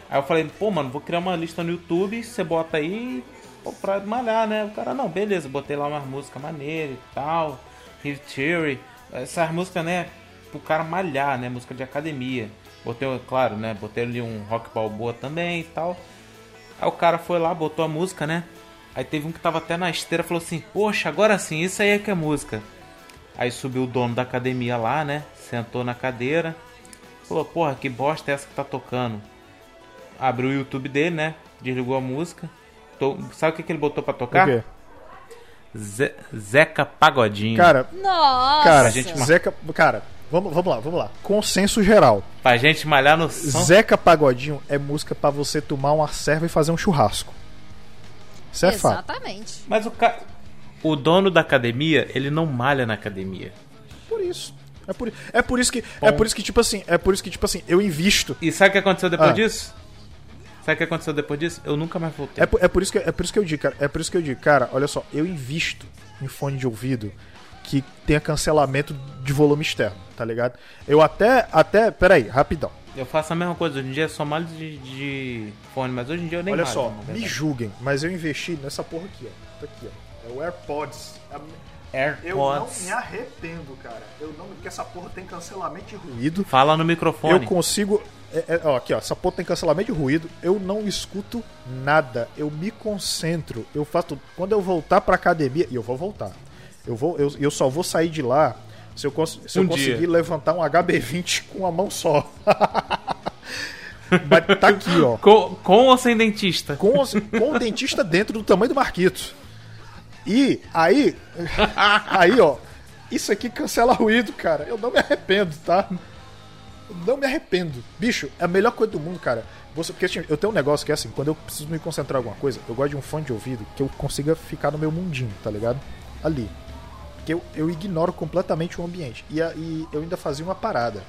Aí eu falei, pô, mano, vou criar uma lista no YouTube, você bota aí pô, pra malhar, né? O cara, não, beleza, botei lá umas músicas maneiras e tal. Heavy Theory. Essas músicas, né? Pro cara malhar, né? Música de academia. Botei, claro, né? Botei ali um rock balboa também e tal. Aí o cara foi lá, botou a música, né? Aí teve um que tava até na esteira falou assim: Poxa, agora sim, isso aí é que é música. Aí subiu o dono da academia lá, né? Sentou na cadeira. Falou: Porra, que bosta é essa que tá tocando? Abriu o YouTube dele, né? Desligou a música. Sabe o que, que ele botou pra tocar? quê? Ze- Zeca Pagodinho. Cara, Nossa! cara, gente- Zeca. Cara, vamos, vamos lá, vamos lá. Consenso geral. Pra gente malhar no som. Zeca Pagodinho é música pra você tomar uma serva e fazer um churrasco. Isso é fato. Exatamente. Mas o ca... O dono da academia, ele não malha na academia. Por isso. É por, é por isso que. É por isso que, tipo assim, é por isso que, tipo assim, eu invisto. E sabe o que aconteceu depois Ah. disso? Sabe o que aconteceu depois disso? Eu nunca mais voltei. É por, é por isso que, é por isso que eu digo, cara. É por isso que eu digo, cara, olha só, eu invisto em fone de ouvido que tenha cancelamento de volume externo, tá ligado? Eu até. Até. Peraí, rapidão. Eu faço a mesma coisa, hoje em dia é só malho de, de fone, mas hoje em dia eu nem Olha malho, só, me julguem, mas eu investi nessa porra aqui, ó. Tá aqui, ó. É o AirPods. Eu não AirPods. me arrependo, cara. Eu não, porque essa porra tem cancelamento de ruído. Fala no microfone. Eu consigo. É, é, ó, aqui, ó. Essa porra tem cancelamento de ruído. Eu não escuto nada. Eu me concentro. Eu faço. Quando eu voltar pra academia. E eu vou voltar. Eu, vou, eu, eu só vou sair de lá se eu, cons- se eu Um conseguir dia. levantar um HB20 com a mão só. Mas tá aqui, ó. Com, com ou sem dentista? Com, com o dentista dentro do tamanho do Marquito. E aí. Aí, ó. Isso aqui cancela ruído, cara. Eu não me arrependo, tá? Não me arrependo. Bicho, é a melhor coisa do mundo, cara. Você, porque assim, eu tenho um negócio que é assim, quando eu preciso me concentrar em alguma coisa, eu gosto de um fone de ouvido que eu consiga ficar no meu mundinho, tá ligado? Ali. Porque eu, eu ignoro completamente o ambiente. E, a- e eu ainda fazia uma parada.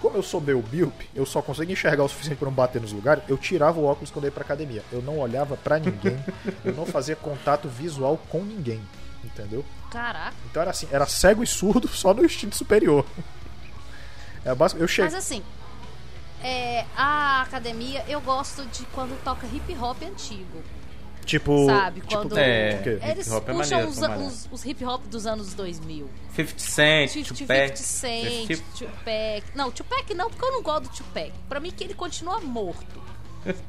Como eu sou meio míope, eu só consigo enxergar o suficiente pra não bater nos lugares, eu tirava o óculos quando eu ia pra academia. Eu não olhava pra ninguém, eu não fazia contato visual com ninguém. Entendeu? Caraca. Então era assim, era cego e surdo só no instinto superior. É básico. Eu cheguei. Mas assim, é, a academia, eu gosto de quando toca hip hop antigo. Tipo. sabe, tipo, quando- É? Eles hip hop é puxam maneiro os, os- os hip hop dos anos 2000. 50 Cent, 50 Tupac. 50 Cent, 50 Tupac. Não, Tupac não, porque eu não gosto do Tupac. Pra mim que ele continua morto.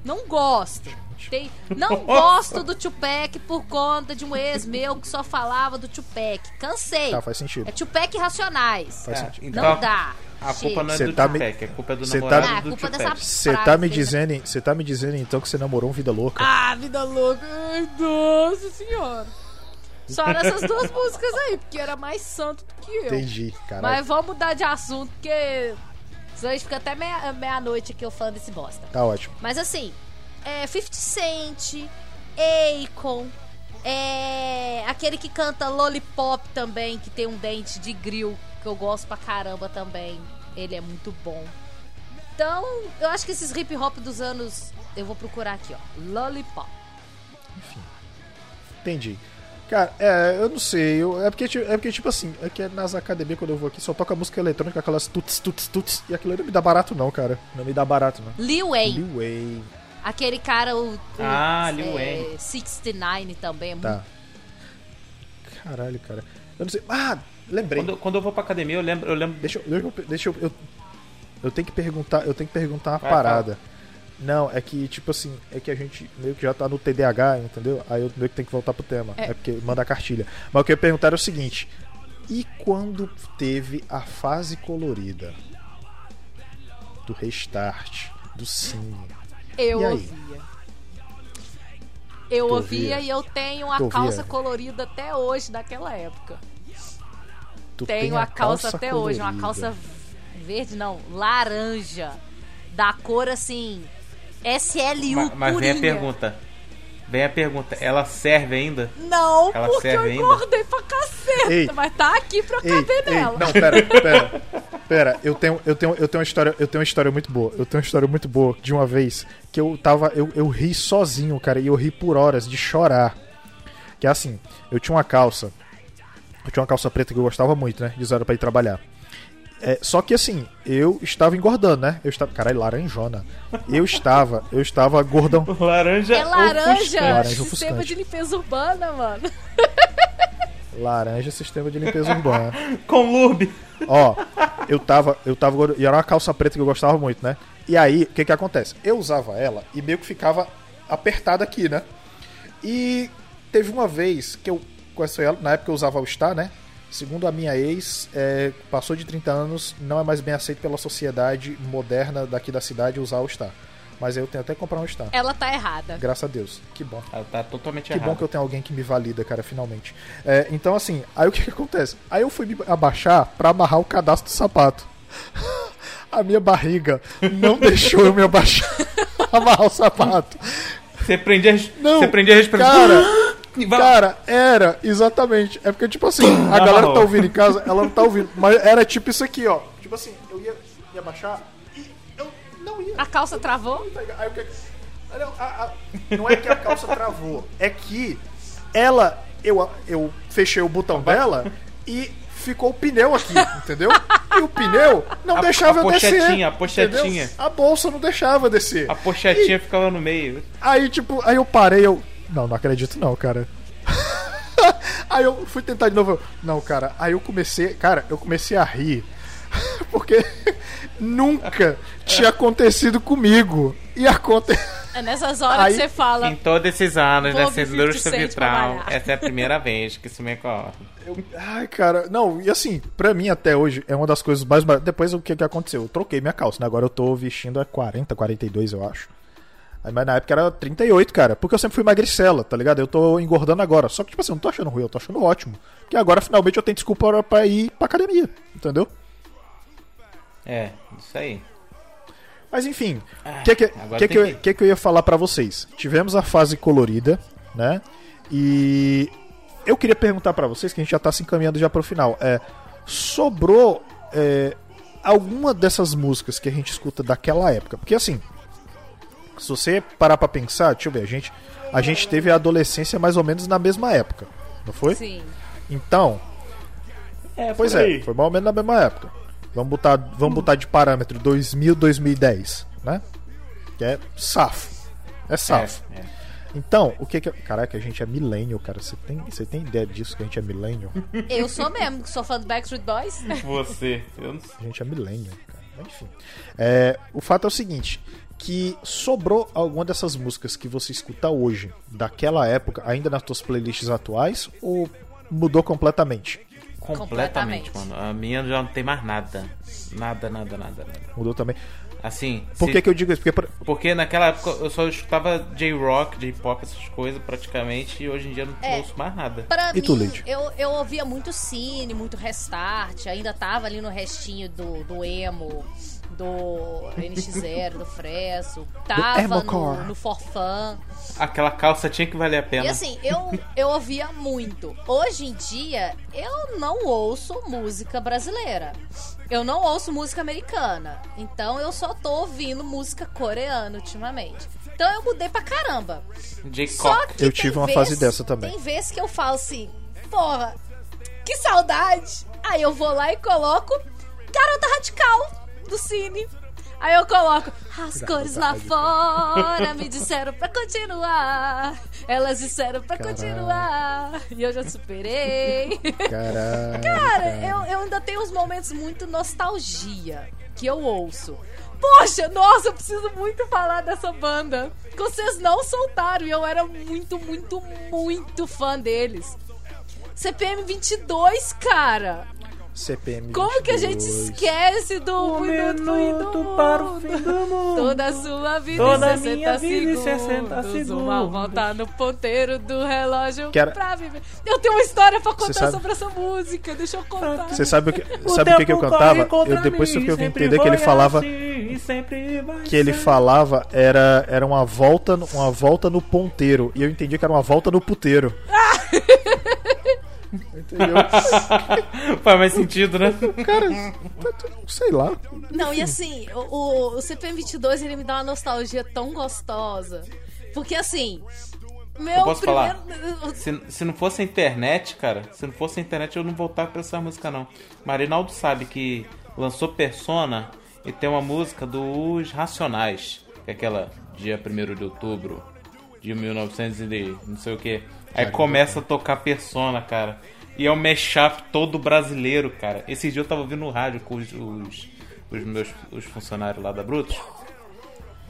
Não gosto. Tem- não gosto do Tupac por conta de um ex meu que só falava do Tupac. Cansei. Tá, faz sentido. É Tupac Racionais. Faz É, sentido. então, Não dá. A culpa não é Cê do tá me- Tupac, a culpa é do cê namorado tá- Ah, do culpa Tupac. Você tá me dizendo, você tá me dizendo então que você namorou um vida louca? Ah, vida louca. Ai, nossa senhora. Só nessas duas músicas aí, porque era mais santo do que eu. Entendi, caralho. Mas vamos mudar de assunto, porque senão a gente fica até meia- meia-noite aqui eu falando desse bosta. Tá ótimo. Mas assim, é 50 Cent, Akon, é aquele que canta Lollipop também, que tem um dente de grill, que eu gosto pra caramba também. Ele é muito bom. Então, eu acho que esses hip hop dos anos. Eu vou procurar aqui, ó. Lollipop. Entendi. Cara, é, eu não sei. Eu, é, porque, é porque, tipo assim, é que nas academias, quando eu vou aqui, só toca música eletrônica, aquelas tuts, tuts, tuts. E aquilo aí não me dá barato, não, cara. Não me dá barato, não. Lil Wayne. Lil Wayne. Aquele cara, o. o Ah, Lil é, Wayne. 69 também. é muito Tá. Caralho, cara. Eu não sei. Ah, lembrei. Quando, quando eu vou pra academia, eu lembro. Eu lembro Deixa eu. Deixa eu. Deixa eu, eu, eu tenho que perguntar. Eu tenho que perguntar uma Vai, parada. Não, é que, tipo assim, é que a gente meio que já tá no TDAH, entendeu? Aí eu meio que tenho que voltar pro tema. É, É. porque manda a cartilha. Mas o que eu ia perguntar era o seguinte: e quando teve a fase colorida do restart, do sim? Eu ouvia. Eu Tu ouvia ouvia? e eu tenho a Tu ouvia? calça colorida até hoje daquela época. Tu tenho a calça, até hoje, uma colorida. calça verde não, laranja, da cor assim SLU Mas, mas vem a pergunta. Vem a pergunta. Ela serve ainda? Não, Ela porque eu serve ainda? engordei pra caceta, Ei. mas tá aqui pra eu Ei, caber ei, nela. não, pera, pera. Pera, eu tenho, eu, tenho, eu, tenho uma história, eu tenho uma história muito boa. Eu tenho uma história muito boa de uma vez que eu tava. Eu, eu ri sozinho, cara, e eu ri por horas de chorar. Que é assim, eu tinha uma calça. Eu tinha uma calça preta que eu gostava muito, né? De usar pra ir trabalhar. É, só que assim, eu estava engordando, né? Eu estava. Caralho, laranjona. Eu estava. Eu estava gordão. Laranja. É laranja, ofuscante. Laranja sistema ofuscante. de limpeza urbana, mano. Laranja, sistema de limpeza urbana. Com lube. Ó, eu tava, eu tava, e era uma calça preta que eu gostava muito, né? E aí, o que que acontece? Eu usava ela e meio que ficava apertada aqui, né? E teve uma vez que eu conheci ela, na época eu usava o Star, né? Segundo a minha ex, é, passou de 30 anos, não é mais bem aceito pela sociedade moderna daqui da cidade usar o Star. Mas eu tenho até que comprar um Star. Ela tá errada. Graças a Deus. Que bom. Ela tá totalmente Que errado. bom que eu tenho alguém que me valida, cara, finalmente. É, então, assim, aí o que, que acontece? Aí eu fui me abaixar pra amarrar o cadastro do sapato. A minha barriga não deixou eu me abaixar amarrar o sapato. Você prendia, a Não, você prendia a respiração. cara, Cara, era, exatamente. É porque, tipo assim, a galera tá ouvindo em casa, ela não tá ouvindo. Mas era tipo isso aqui, ó. Tipo assim, eu ia, ia baixar e eu não ia. A calça travou? Aí o que Ah, não, não é que a calça travou, é que ela. Eu, eu fechei o botão dela e ficou o pneu aqui, entendeu? E o pneu não A- deixava a eu descer. pochetinha, a pochetinha. entendeu? A bolsa não deixava descer. A pochetinha ficava no meio. Aí, tipo, aí eu parei, eu. Não, não acredito não, cara. aí eu fui tentar de novo. eu, Não, cara. Aí eu comecei. Cara, eu comecei a rir. Porque nunca tinha acontecido comigo. E aconteceu. É nessas horas Aí- que você fala. Em todos esses anos Vou dessa ouvir 50 indústria Cent vitral, essa é a primeira vez que isso me ocorre. Ai, cara, não, e assim, pra mim até hoje é uma das coisas mais. Depois o que que aconteceu? Eu troquei minha calça, né? Agora eu tô vestindo a 40, 42, eu acho. Aí, Mas na época era 38, cara, porque eu sempre fui magricela, tá ligado? Eu tô engordando agora. Só que, tipo assim, eu não tô achando ruim, eu tô achando ótimo. Porque agora finalmente eu tenho desculpa pra ir pra academia, entendeu? É, isso aí. Mas enfim, o que, que, agora que, tem que, eu, que- que que eu ia falar pra vocês? Tivemos a fase colorida, né? E eu queria perguntar pra vocês, que a gente já tá se encaminhando já pro final. É, sobrou é, alguma dessas músicas que a gente escuta daquela época? Porque assim, se você parar pra pensar, deixa eu ver, a gente, a gente teve a adolescência mais ou menos na mesma época, não foi? Sim. Então, É, Pois é, foi mais ou menos na mesma época. Vamos botar, vamos botar de parâmetro 2000, 2010, né? Que é safo. É safo. É, é. Então, o que que. Caraca, a gente é millennial, cara. Você tem, você tem ideia disso que a gente é millennial? Eu sou mesmo, que sou fã do Backstreet Boys. Você. Eu não sei. A gente é millennial, cara. Mas, Enfim. É, o fato é o seguinte: que sobrou alguma dessas músicas que você escuta hoje, daquela época, ainda nas suas playlists atuais, ou mudou completamente? Completamente, Completamente. mano. A minha já não tem mais nada. Nada, nada, nada, nada. Mudou também. Assim. Por se- que, que eu digo isso? Porque, por- Porque naquela época eu só escutava J-Rock, J-Pop, essas coisas praticamente, e hoje em dia eu não É. ouço mais nada. Pra E tu, mim, Lid? eu, eu ouvia muito Cine, muito Restart, ainda tava ali no restinho do, do emo, do NX0, do Fresso, tava no, no Forfan. Aquela calça tinha que valer a pena. E assim, eu, eu ouvia muito. Hoje em dia, eu não ouço música brasileira. Eu não ouço música americana. Então eu só tô ouvindo música coreana ultimamente. Então eu mudei pra caramba. Só J-Cock. que Eu tem tive uma vez- fase dessa também. Tem vezes que eu falo assim, porra, que saudade. Aí eu vou lá e coloco Garota Radical do Cine. Aí eu coloco as cores lá fora me disseram pra continuar. Elas disseram pra continuar. E eu já superei. Cara, eu, eu ainda tenho uns momentos muito nostalgia que eu ouço. Poxa, nossa, eu preciso muito falar dessa banda. Que vocês não soltaram e eu era muito, muito, muito fã deles. CPM 22, cara. CPM. Como que a gente 22. esquece do Um minuto, minuto do para o mundo? fim do mundo. Toda a sua vida Toda em 60 minha vida em segundos. 60 Uma segundos. volta no ponteiro do relógio Quero- pra viver. Eu tenho uma história pra contar sabe- sobre essa música. Deixa eu contar. Você sabe o que, sabe o que, que eu cantava? Eu, depois que eu vim entender que ele falava que ele falava era, era uma volta no- uma volta no ponteiro e eu entendi que era uma volta no puteiro. Entendeu? Faz mais sentido, né? Cara, tá tudo- sei lá. Não, e assim, o, o, o CPM 22 ele me dá uma nostalgia tão gostosa. Porque assim, meu Eu posso falar? primeiro. Se, se não fosse a internet, cara, se não fosse a internet eu não voltava pra essa música não. Marinaldo sabe que lançou Persona e tem uma música dos Racionais, que é aquela dia 1 de outubro de 1900 e não sei o que. Aí começa a tocar Persona, cara. E é um mashup todo brasileiro, cara. Esse dia eu tava ouvindo no rádio com os, os, os meus os funcionários lá da Brutus.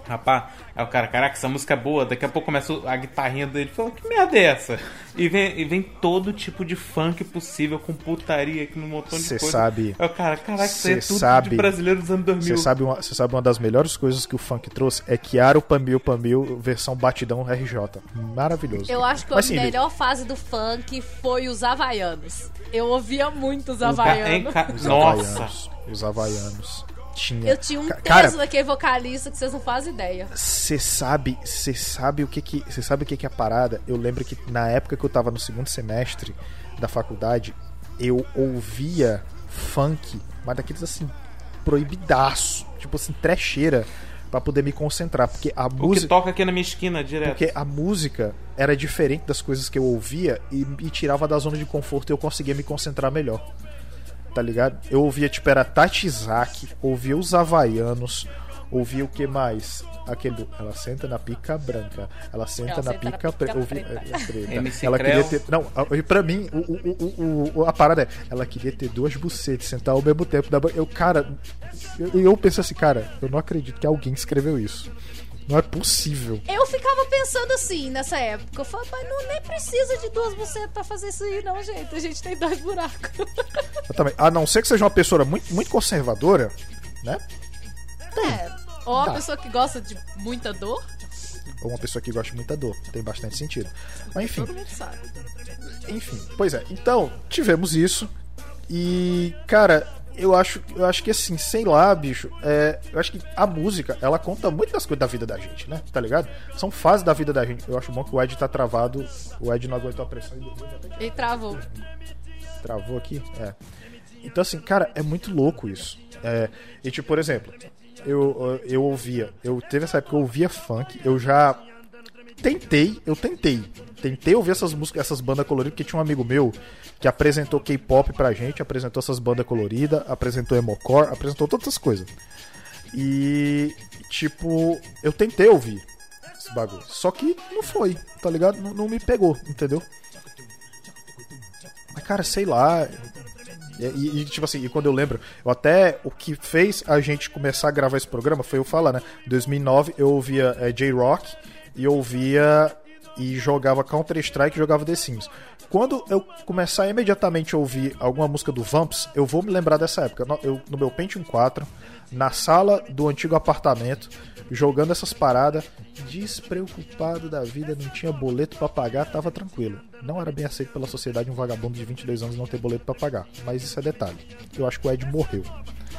Rapaz, aí o cara, caraca, essa música é boa. Daqui a pouco começa a guitarrinha dele. Falou, que merda é essa? E vem, e vem todo tipo de funk possível, com putaria aqui no montão de Cê coisa. sabe- Aí o cara, caraca, isso aí é tudo sabe- de brasileiro dos anos 2000. Você sabe, uma, você sabe uma das melhores coisas que o funk trouxe? É Chiaro Pambil Pambil, versão batidão RJ. Maravilhoso. Eu acho que Mas, a sim, melhor fase do funk foi os Havaianos. Eu ouvia muito os Havaianos. Os Nossa! havaianos. Os havaianos. Tinha. Eu tinha um Ca- peso daquele vocalista que vocês não fazem ideia. Você sabe, você sabe o que que, você sabe o que que é a parada? Eu lembro que na época que eu tava no segundo semestre da faculdade, eu ouvia funk, mas daqueles assim proibidaço, tipo assim trecheira pra poder me concentrar, porque a O que música toca aqui na minha esquina direto. porque a música era diferente das coisas que eu ouvia e me tirava da zona de conforto e eu conseguia me concentrar melhor. Tá ligado? Eu ouvia, tipo, era Tatizaki, ouvia os Havaianos, ouvia o que mais? Aquele ela senta na pica branca, ela senta Ela na senta na pica, pre- pica ouvia- preta. é, é Ela Creu. queria ter. Não, e pra mim, o, o, o, o- a parada é, ela queria ter duas bucetas, sentar ao mesmo tempo. da Eu, cara, eu, eu pensei assim, cara, eu não acredito que alguém escreveu isso. Não é possível. Eu ficava pensando assim nessa época. Eu falava, mas não nem precisa de duas bucetas pra fazer isso aí, não, gente. A gente tem dois buracos. Eu também. A não ser que seja uma pessoa muito, muito conservadora, né? É. Ou uma Tá. pessoa que gosta de muita dor, Ou uma pessoa que gosta de muita dor. Tem bastante sentido. Mas enfim, todo mundo sabe. enfim. Pois é. Então, tivemos isso. E, cara, eu acho, eu acho que assim, sei lá, bicho. é, eu acho que a música, ela conta muito das coisas da vida da gente, né? Tá ligado? São fases da vida da gente. Eu acho bom que o Ed tá travado. O Ed não aguentou a pressão e dormiu. que Ele travou. Travou aqui? É. Então, assim, cara, é muito louco isso. É, e, tipo, por exemplo, eu, eu ouvia, eu teve essa época que eu ouvia funk, eu já tentei, eu tentei, tentei ouvir essas músicas, essas bandas coloridas, porque tinha um amigo meu que apresentou K-pop pra gente, apresentou essas bandas coloridas, apresentou emocore, apresentou todas essas coisas. E, tipo, eu tentei ouvir esse bagulho, só que não foi, tá ligado? Não, não me pegou, entendeu? Mas, cara, sei lá. E, e- tipo assim, e quando eu lembro, eu até o que fez a gente começar a gravar esse programa foi eu falar, né? Em 2009 eu ouvia é, J-Rock e ouvia e jogava Counter-Strike e jogava The Sims. Quando eu começar imediatamente a ouvir alguma música do Vamps, eu vou me lembrar dessa época. Eu, no meu Pentium 4, na sala do antigo apartamento, jogando essas paradas, despreocupado da vida, não tinha boleto pra pagar, tava tranquilo. Não era bem aceito pela sociedade um vagabundo de 22 anos não ter boleto pra pagar, mas isso é detalhe. Eu acho que o Ed morreu.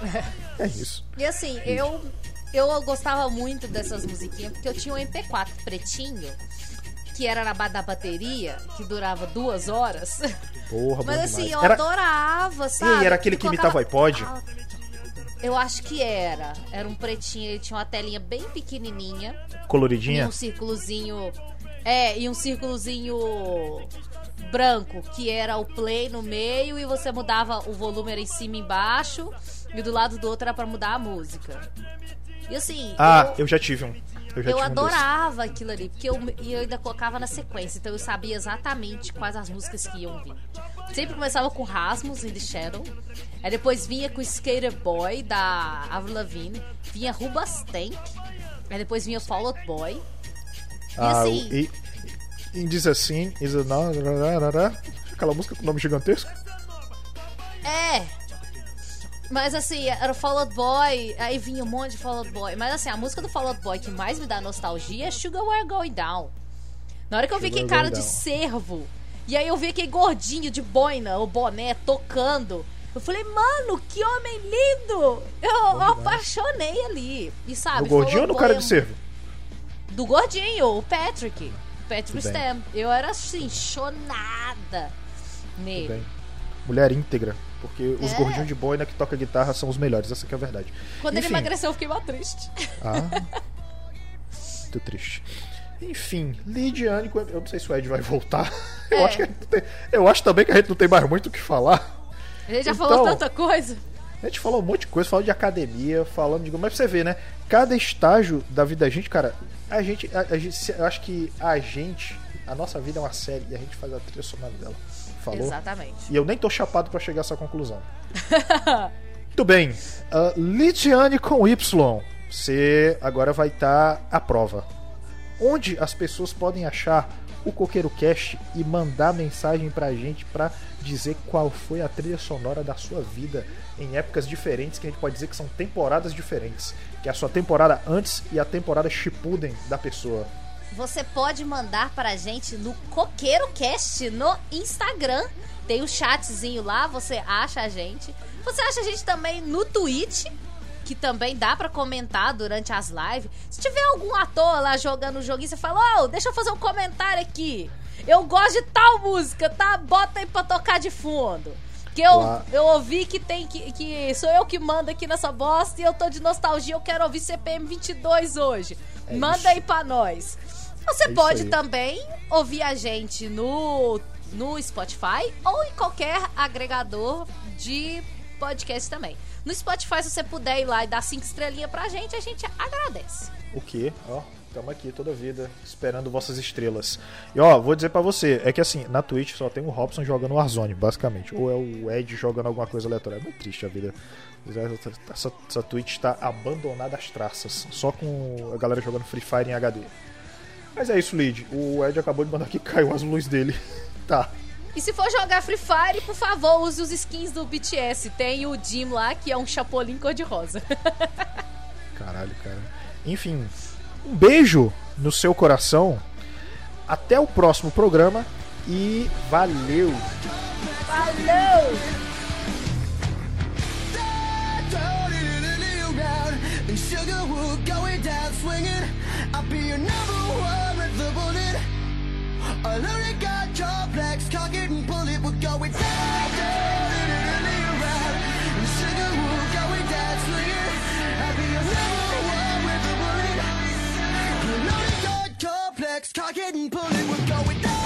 É isso. E assim, eu, eu gostava muito dessas musiquinhas, porque eu tinha um MP4 pretinho, que era na base da bateria, que durava duas horas. Porra, Mas assim, demais. eu Era- adorava, E sabe? aí, era aquele que imitava o iPod? Ah, Eu acho que era. Era um pretinho, ele tinha uma telinha bem pequenininha. E Coloridinha? um círculozinho. É, e um círculozinho branco, que era o play no meio e você mudava o volume era em cima e embaixo, e do lado do outro era pra mudar a música. E assim, Ah, eu, eu já tive um. Eu eu um adorava aquilo ali, porque eu, e eu ainda colocava na sequência, então eu sabia exatamente quais as músicas que iam vir. Sempre começava com Rasmus in the Shadow, aí depois vinha com Skater Boy, da Avril Lavigne, vinha Rubastank, aí depois vinha Fall Out Boy. E Ah, assim, e, e diz assim, is a na- ra- ra- ra- aquela música com nome gigantesco? É. Mas assim, era o Fall Out Boy, aí vinha um monte de Fall Out Boy. Mas assim, a música do Fall Out Boy que mais me dá nostalgia é Sugar We're Going Down. Na hora que eu vi aquele cara de cervo, e aí eu vi aquele gordinho de boina, o boné, tocando. Eu falei, mano, que homem lindo! Eu, apaixonei ali. E sabe, No gordinho ou Out cara de é- cervo? do gordinho, o Patrick. Patrick. Stam. Eu era assim, chonada. Nele. Mulher íntegra. Porque os É. gordinhos de boina que toca guitarra são os melhores, essa que é a verdade. Quando ele Enfim. emagreceu, eu fiquei mal triste. Ah. Muito triste. Enfim, Lidiane, eu não sei se o Ed vai voltar. Eu, É. acho que tem- eu acho também que a gente não tem mais muito o que falar. A gente já Então- falou tanta coisa. A gente falou um monte de coisa, falou de academia, falando de. Mas pra você ver, né? Cada estágio da vida da gente, cara, a gente. A, a gente- eu acho que a gente. A nossa vida é uma série e a gente faz a trilha sonora dela. Falou? Exatamente. E eu nem tô chapado pra chegar a essa conclusão. Muito bem. Uh, Litiane com Y. Você agora vai estar à prova. Onde as pessoas podem achar o Coqueiro Cast e mandar mensagem pra gente pra dizer qual foi a trilha sonora da sua vida em épocas diferentes, que a gente pode dizer que são temporadas diferentes. Que é a sua temporada antes e a temporada Shippuden da pessoa. Você pode mandar pra gente no CoqueiroCast no Instagram. Tem o chatzinho lá, você acha a gente. Você acha a gente também no Twitch, que também dá pra comentar durante as lives. Se tiver algum ator lá jogando o joguinho, você fala: Ô, deixa eu fazer um comentário aqui. Eu gosto de tal música, tá? Bota aí pra tocar de fundo. Que eu, eu ouvi que tem que, que. Sou eu que mando aqui nessa bosta e eu tô de nostalgia. Eu quero ouvir CPM 22 hoje. É Manda isso. aí pra nós. Você É pode também ouvir a gente no, no Spotify ou em qualquer agregador de podcast também. No Spotify, se você puder ir lá e dar cinco estrelinhas pra gente, a gente agradece. O quê? Ó, estamos aqui toda vida esperando vossas estrelas. E ó, vou dizer pra você, é que assim, na Twitch só tem o Robson jogando Warzone, basicamente. Ou é o Ed jogando alguma coisa aleatória. É muito triste a vida. Essa, essa Twitch tá abandonada às traças, só com a galera jogando Free Fire em HD. Mas é isso, Lid. O Ed acabou de mandar que caiu as luzes dele. tá. E se for jogar Free Fire, por favor, use os skins do BTS. Tem o Jim lá, que é um chapolim cor-de-rosa. Caralho, cara. Enfim, um beijo no seu coração. Até o próximo programa e valeu! Sugar down swinging. I'll be your number one the bullet. I only got complex, cock it and pull it. We're going down, down, around. And sugar would going down. I'll be your number one with the bullet. I only got complex, cock it and pull it. We're going down.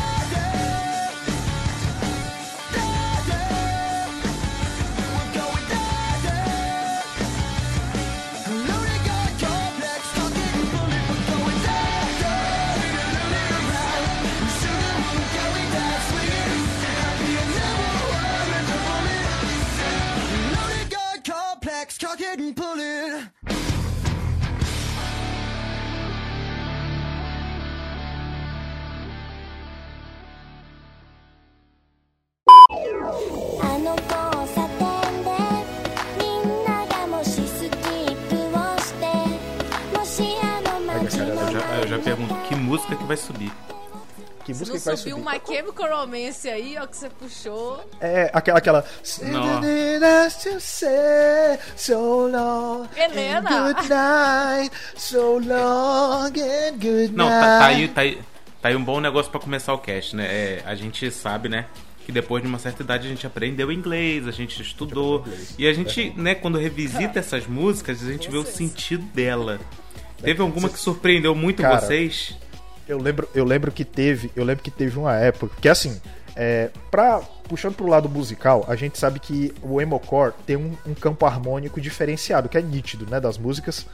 Já, eu já pergunto que música que vai subir. Que Se música não que vai subiu subir? My Chemical Romance aí, ó, que você puxou. É, aquela. aquela... Não. So long Helena. and good night, so long and good Não, tá, tá night. aí, tá, aí, tá aí um bom negócio pra começar o cast, né? É, a gente sabe, né? Que depois de uma certa idade a gente aprendeu inglês, a gente estudou. E a gente, né, quando revisita essas músicas, a gente vê o sentido dela. Teve alguma que surpreendeu muito Cara, vocês? Eu lembro, eu lembro que teve, eu lembro que teve uma época, porque assim, é, pra, puxando pro lado musical, a gente sabe que o emocore tem um, um campo harmônico diferenciado, que é nítido, né, das músicas.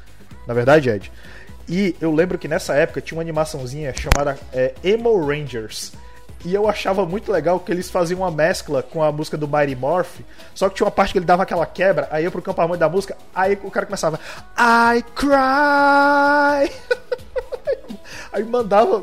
Na verdade, Ed. E eu lembro que nessa época tinha uma animaçãozinha chamada é, Emo Rangers. E eu achava muito legal que eles faziam uma mescla com a música do Mighty Morph. Só que tinha uma parte que ele dava aquela quebra, aí eu pro campo harmônico da música, aí o cara começava I cry. Aí mandava.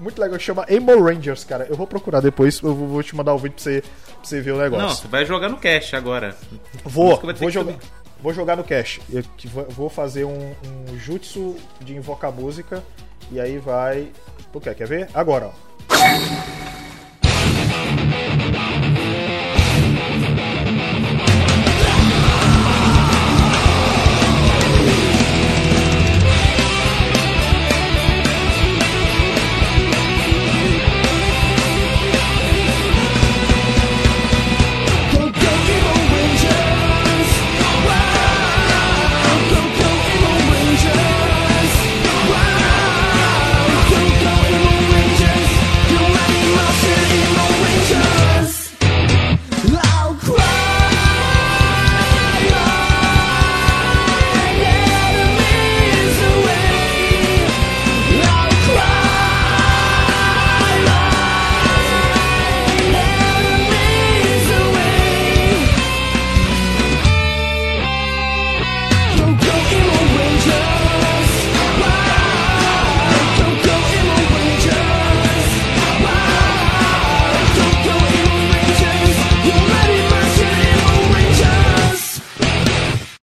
Muito legal, chama Emo Rangers, cara. Eu vou procurar depois, eu vou te mandar o vídeo pra você, pra você ver o Não, negócio. você vai jogar no cast agora. vou, vou jogar. subir. Vou jogar no cache. Eu vou- fazer um, um jutsu de invocar música. E aí vai. Tu quer? Quer ver? Agora, ó.